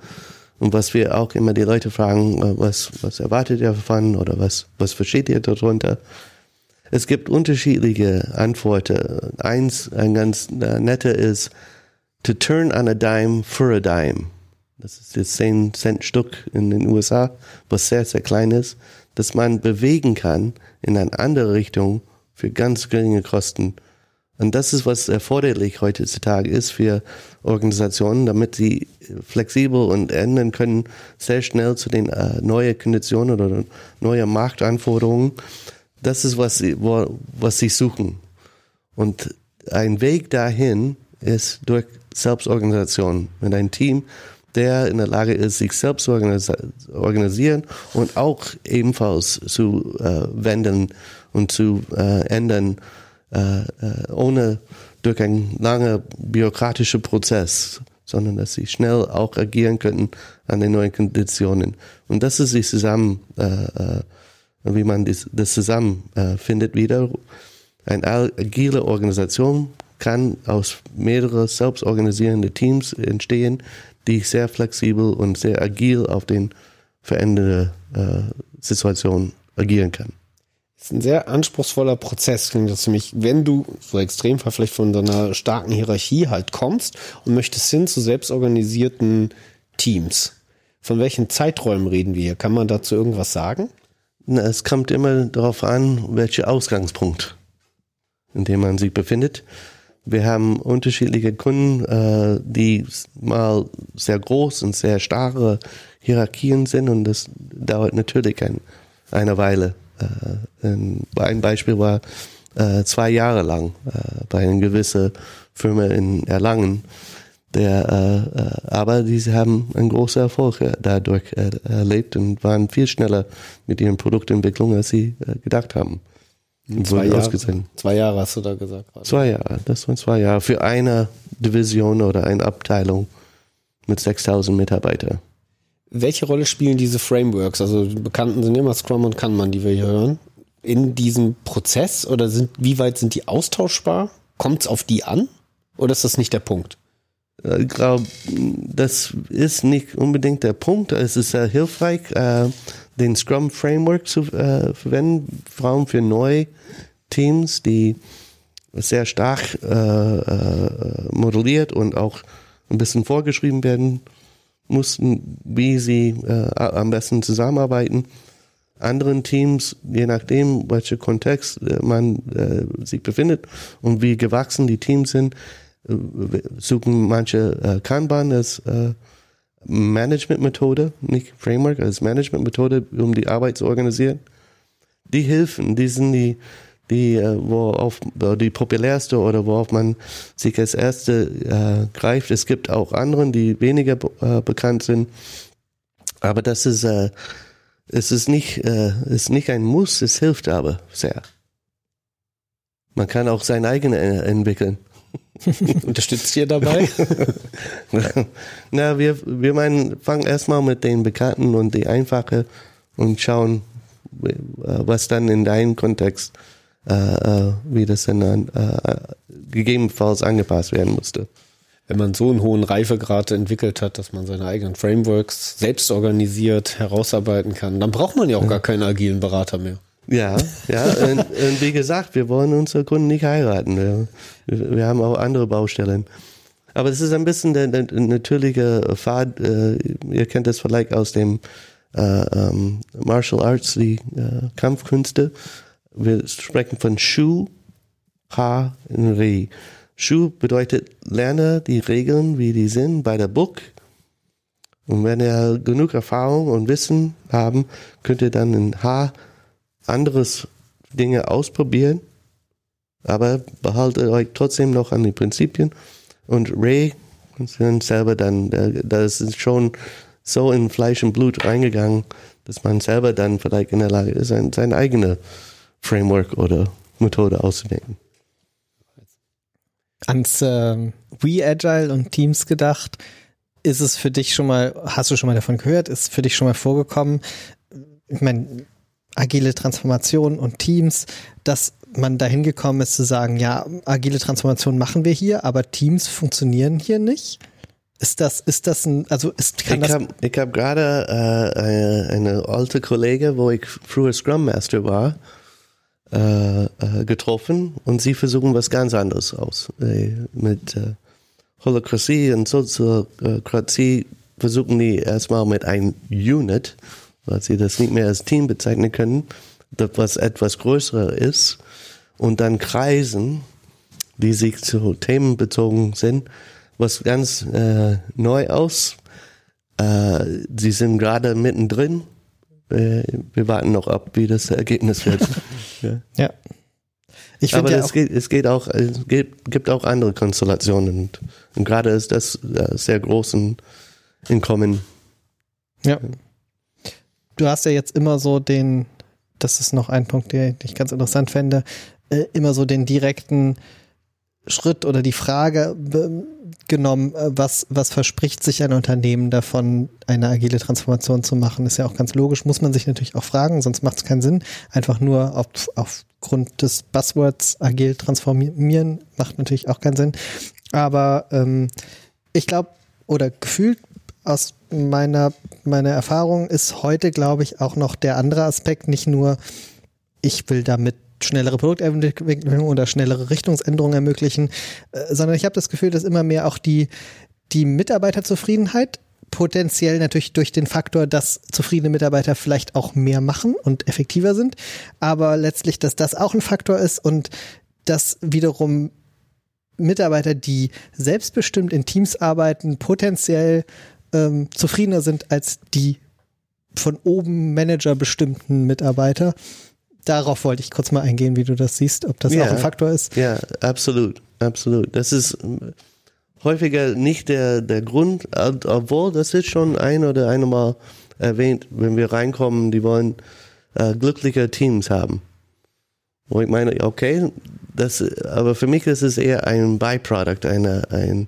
und was wir auch immer die Leute fragen, äh, was, was erwartet ihr davon oder was, was versteht ihr darunter? Es gibt unterschiedliche Antworten. Eins, ein ganz netter ist, to turn on a dime for a dime. Das ist jetzt 10 Cent Stück in den USA, was sehr, sehr klein ist, dass man bewegen kann in eine andere Richtung für ganz geringe Kosten. Und das ist, was erforderlich heutzutage ist für Organisationen, damit sie flexibel und ändern können, sehr schnell zu den äh, neuen Konditionen oder neuen Marktanforderungen. Das ist, was sie, wo, was sie suchen. Und ein Weg dahin ist durch Selbstorganisation. Mit einem Team, der in der Lage ist, sich selbst zu organisieren und auch ebenfalls zu äh, wenden und zu äh, ändern, äh, äh, ohne durch einen langen bürokratischen Prozess, sondern dass sie schnell auch agieren könnten an den neuen Konditionen. Und das ist sich zusammen, äh, äh, wie man das, das zusammen findet wieder. Eine agile Organisation kann aus mehreren selbstorganisierenden Teams entstehen, die sehr flexibel und sehr agil auf den verändernden äh, Situationen agieren kann.
Ist ein sehr anspruchsvoller Prozess, klingt das für mich. Wenn du so extrem vielleicht von so einer starken Hierarchie halt kommst und möchtest hin zu selbstorganisierten Teams. Von welchen Zeiträumen reden wir hier? Kann man dazu irgendwas sagen?
Na, es kommt immer darauf an, welcher Ausgangspunkt, in dem man sich befindet. Wir haben unterschiedliche Kunden, äh, die mal sehr groß und sehr starre Hierarchien sind und das dauert natürlich ein, eine Weile. Äh, ein Beispiel war äh, zwei Jahre lang äh, bei einer gewissen Firma in Erlangen. Der, aber diese haben einen großen Erfolg dadurch erlebt und waren viel schneller mit ihren Produktentwicklungen, als sie gedacht haben.
Zwei Jahre, zwei Jahre hast du da gesagt. gerade.
Zwei Jahre, das waren zwei Jahre für eine Division oder eine Abteilung mit 6000 Mitarbeitern.
Welche Rolle spielen diese Frameworks? Also bekannten sind immer Scrum und Kanban, die wir hier hören. In diesem Prozess oder sind, wie weit sind die austauschbar? Kommt es auf die an? Oder ist das nicht der Punkt?
Äh, Ich glaube, das ist nicht unbedingt der Punkt. Es ist sehr hilfreich, äh, den Scrum Framework zu äh, verwenden, vor allem für neue Teams, die sehr stark modelliert und auch ein bisschen vorgeschrieben werden mussten, wie sie äh, am besten zusammenarbeiten. Anderen Teams, je nachdem, welcher Kontext äh, man äh, sich befindet und wie gewachsen die Teams sind, äh, suchen manche äh, Kanban als äh, Managementmethode, nicht Framework, als Managementmethode, um die Arbeit zu organisieren. Die Hilfen, die sind die, die, äh, worauf die populärste oder worauf man sich als erste äh, greift. Es gibt auch anderen, die weniger äh, bekannt sind. Aber das ist, äh, es ist nicht, äh, ist nicht ein Muss, es hilft aber sehr. Man kann auch sein eigenes entwickeln.
Unterstützt ihr dabei?
Na, wir, wir meinen, fangen erstmal mit den Bekannten und die einfache und schauen, äh, was dann in deinem Kontext, äh, äh, wie das dann an, äh, gegebenenfalls angepasst werden musste.
Wenn man so einen hohen Reifegrad entwickelt hat, dass man seine eigenen Frameworks selbst organisiert herausarbeiten kann, dann braucht man ja auch gar keinen agilen Berater mehr.
Ja, ja, und, und wie gesagt, wir wollen unsere Kunden nicht heiraten. Wir, wir haben auch andere Baustellen. Aber es ist ein bisschen der, der natürliche Pfad. Äh, ihr kennt das vielleicht aus dem äh, ähm, Martial Arts, die äh, Kampfkünste. Wir sprechen von Shu, Ha Ri. Shu bedeutet, lerne die Regeln, wie die sind, bei der Book. Und wenn ihr genug Erfahrung und Wissen haben, könnt ihr dann in H anderes Dinge ausprobieren, aber behaltet euch trotzdem noch an die Prinzipien. Und du dann selber dann, das ist schon so in Fleisch und Blut reingegangen, dass man selber dann vielleicht in der Lage ist, sein, sein eigenes Framework oder Methode auszudenken.
Ans ähm, We Agile und Teams gedacht, ist es für dich schon mal, hast du schon mal davon gehört, ist für dich schon mal vorgekommen, ich meine, agile Transformation und Teams, dass man dahin gekommen ist zu sagen, ja, agile Transformation machen wir hier, aber Teams funktionieren hier nicht? Ist das, ist das ein, also ist, kann
Ich
das,
habe ich hab gerade äh, eine, eine alte Kollege, wo ich früher Scrum Master war, äh, äh, getroffen und sie versuchen was ganz anderes aus. Äh, mit äh, Holokratie und Soziokratie versuchen die erstmal mit einem Unit, weil sie das nicht mehr als Team bezeichnen können, das was etwas größer ist, und dann Kreisen, die sich zu Themen bezogen sind, was ganz äh, neu aus. Äh, sie sind gerade mittendrin. Äh, wir warten noch ab, wie das Ergebnis wird. ja.
ja. Ich
Aber
ja
es geht, es geht auch, es gibt, gibt auch andere Konstellationen und, und gerade ist das äh, sehr groß in, in Kommen.
ja. Du hast ja jetzt immer so den, das ist noch ein Punkt, den ich ganz interessant fände, äh, immer so den direkten Schritt oder die Frage genommen, äh, was, was verspricht sich ein Unternehmen davon, eine agile Transformation zu machen, ist ja auch ganz logisch, muss man sich natürlich auch fragen, sonst macht es keinen Sinn. Einfach nur auf, aufgrund des Buzzwords agil transformieren macht natürlich auch keinen Sinn. Aber ähm, ich glaube, oder gefühlt aus meiner, meiner Erfahrung ist heute, glaube ich, auch noch der andere Aspekt, nicht nur, ich will damit schnellere Produktentwicklung oder schnellere Richtungsänderungen ermöglichen, äh, sondern ich habe das Gefühl, dass immer mehr auch die, die Mitarbeiterzufriedenheit potenziell natürlich durch den Faktor, dass zufriedene Mitarbeiter vielleicht auch mehr machen und effektiver sind, aber letztlich, dass das auch ein Faktor ist und dass wiederum Mitarbeiter, die selbstbestimmt in Teams arbeiten, potenziell ähm, zufriedener sind als die von oben Manager bestimmten Mitarbeiter. Darauf wollte ich kurz mal eingehen, wie du das siehst, ob das
Ja.
auch ein Faktor ist.
Ja, absolut, absolut. Das ist ähm, häufiger nicht der, der Grund, ob- obwohl das ist schon ein oder einmal erwähnt, wenn wir reinkommen, die wollen äh, glückliche Teams haben. Wo ich meine, okay, das, aber für mich ist es eher ein Byproduct, eine, ein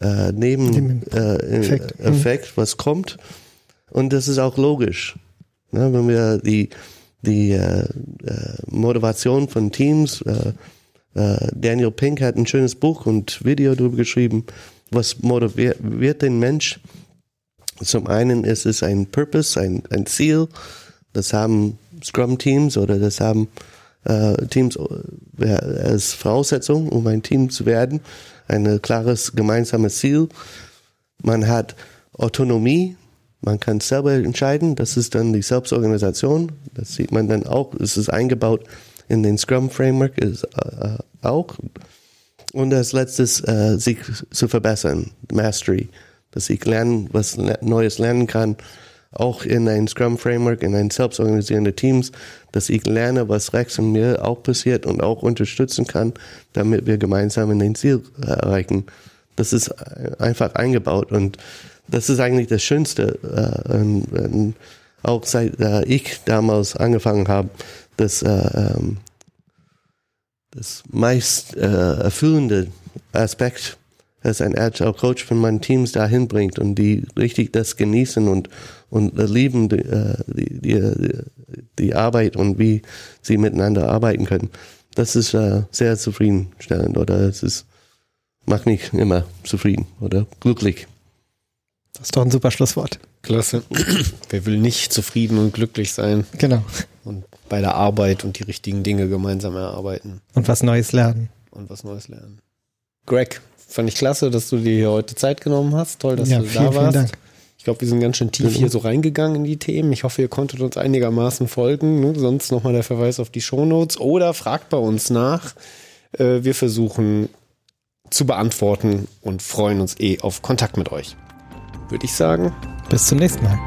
äh, Nebeneffekt, äh.
Effekt,
was kommt. Und das ist auch logisch. Ne, wenn wir die, die äh, äh, Motivation von Teams, äh, äh, Daniel Pink hat ein schönes Buch und Video darüber geschrieben, was motiviert den Mensch. Zum einen ist es ein Purpose, ein, ein Ziel. Das haben Scrum-Teams oder das haben äh, Teams äh, als Voraussetzung, um ein Team zu werden. Ein klares gemeinsames Ziel. Man hat Autonomie. Man kann selber entscheiden. Das ist dann die Selbstorganisation. Das sieht man dann auch. Es ist eingebaut in den Scrum Framework ist äh, auch. Und als letztes, äh, sich zu verbessern, Mastery, dass ich lernen, was Neues lernen kann, auch in ein Scrum Framework, in ein selbstorganisierende Teams, dass ich lerne, was Rex und mir auch passiert und auch unterstützen kann, damit wir gemeinsam in den Ziel erreichen. Das ist einfach eingebaut und das ist eigentlich das Schönste. Äh, und, und auch seit äh, ich damals angefangen habe, das, äh, ähm, das meist äh, erfüllende Aspekt als ein Agile Coach, wenn man Teams dahin bringt und die richtig das genießen und, und lieben die, äh, die, die, die Arbeit und wie sie miteinander arbeiten können. Das ist äh, sehr zufriedenstellend oder es ist, macht mich immer zufrieden oder glücklich.
Das ist doch ein super Schlusswort.
Klasse. Wer will nicht zufrieden und glücklich sein
Genau.
und bei der Arbeit und die richtigen Dinge gemeinsam erarbeiten
Und was Neues lernen.
und was Neues lernen? Greg, fand ich klasse, dass du dir hier heute Zeit genommen hast. Toll, dass
Ja,
du
vielen,
da
vielen
warst.
Dank.
Ich glaube, wir sind ganz schön tief hier so reingegangen in die Themen. Ich hoffe, ihr konntet uns einigermaßen folgen. Ne? Sonst nochmal der Verweis auf die Shownotes oder fragt bei uns nach. Äh, wir versuchen zu beantworten und freuen uns eh auf Kontakt mit euch. Würde ich sagen.
Bis zum nächsten Mal.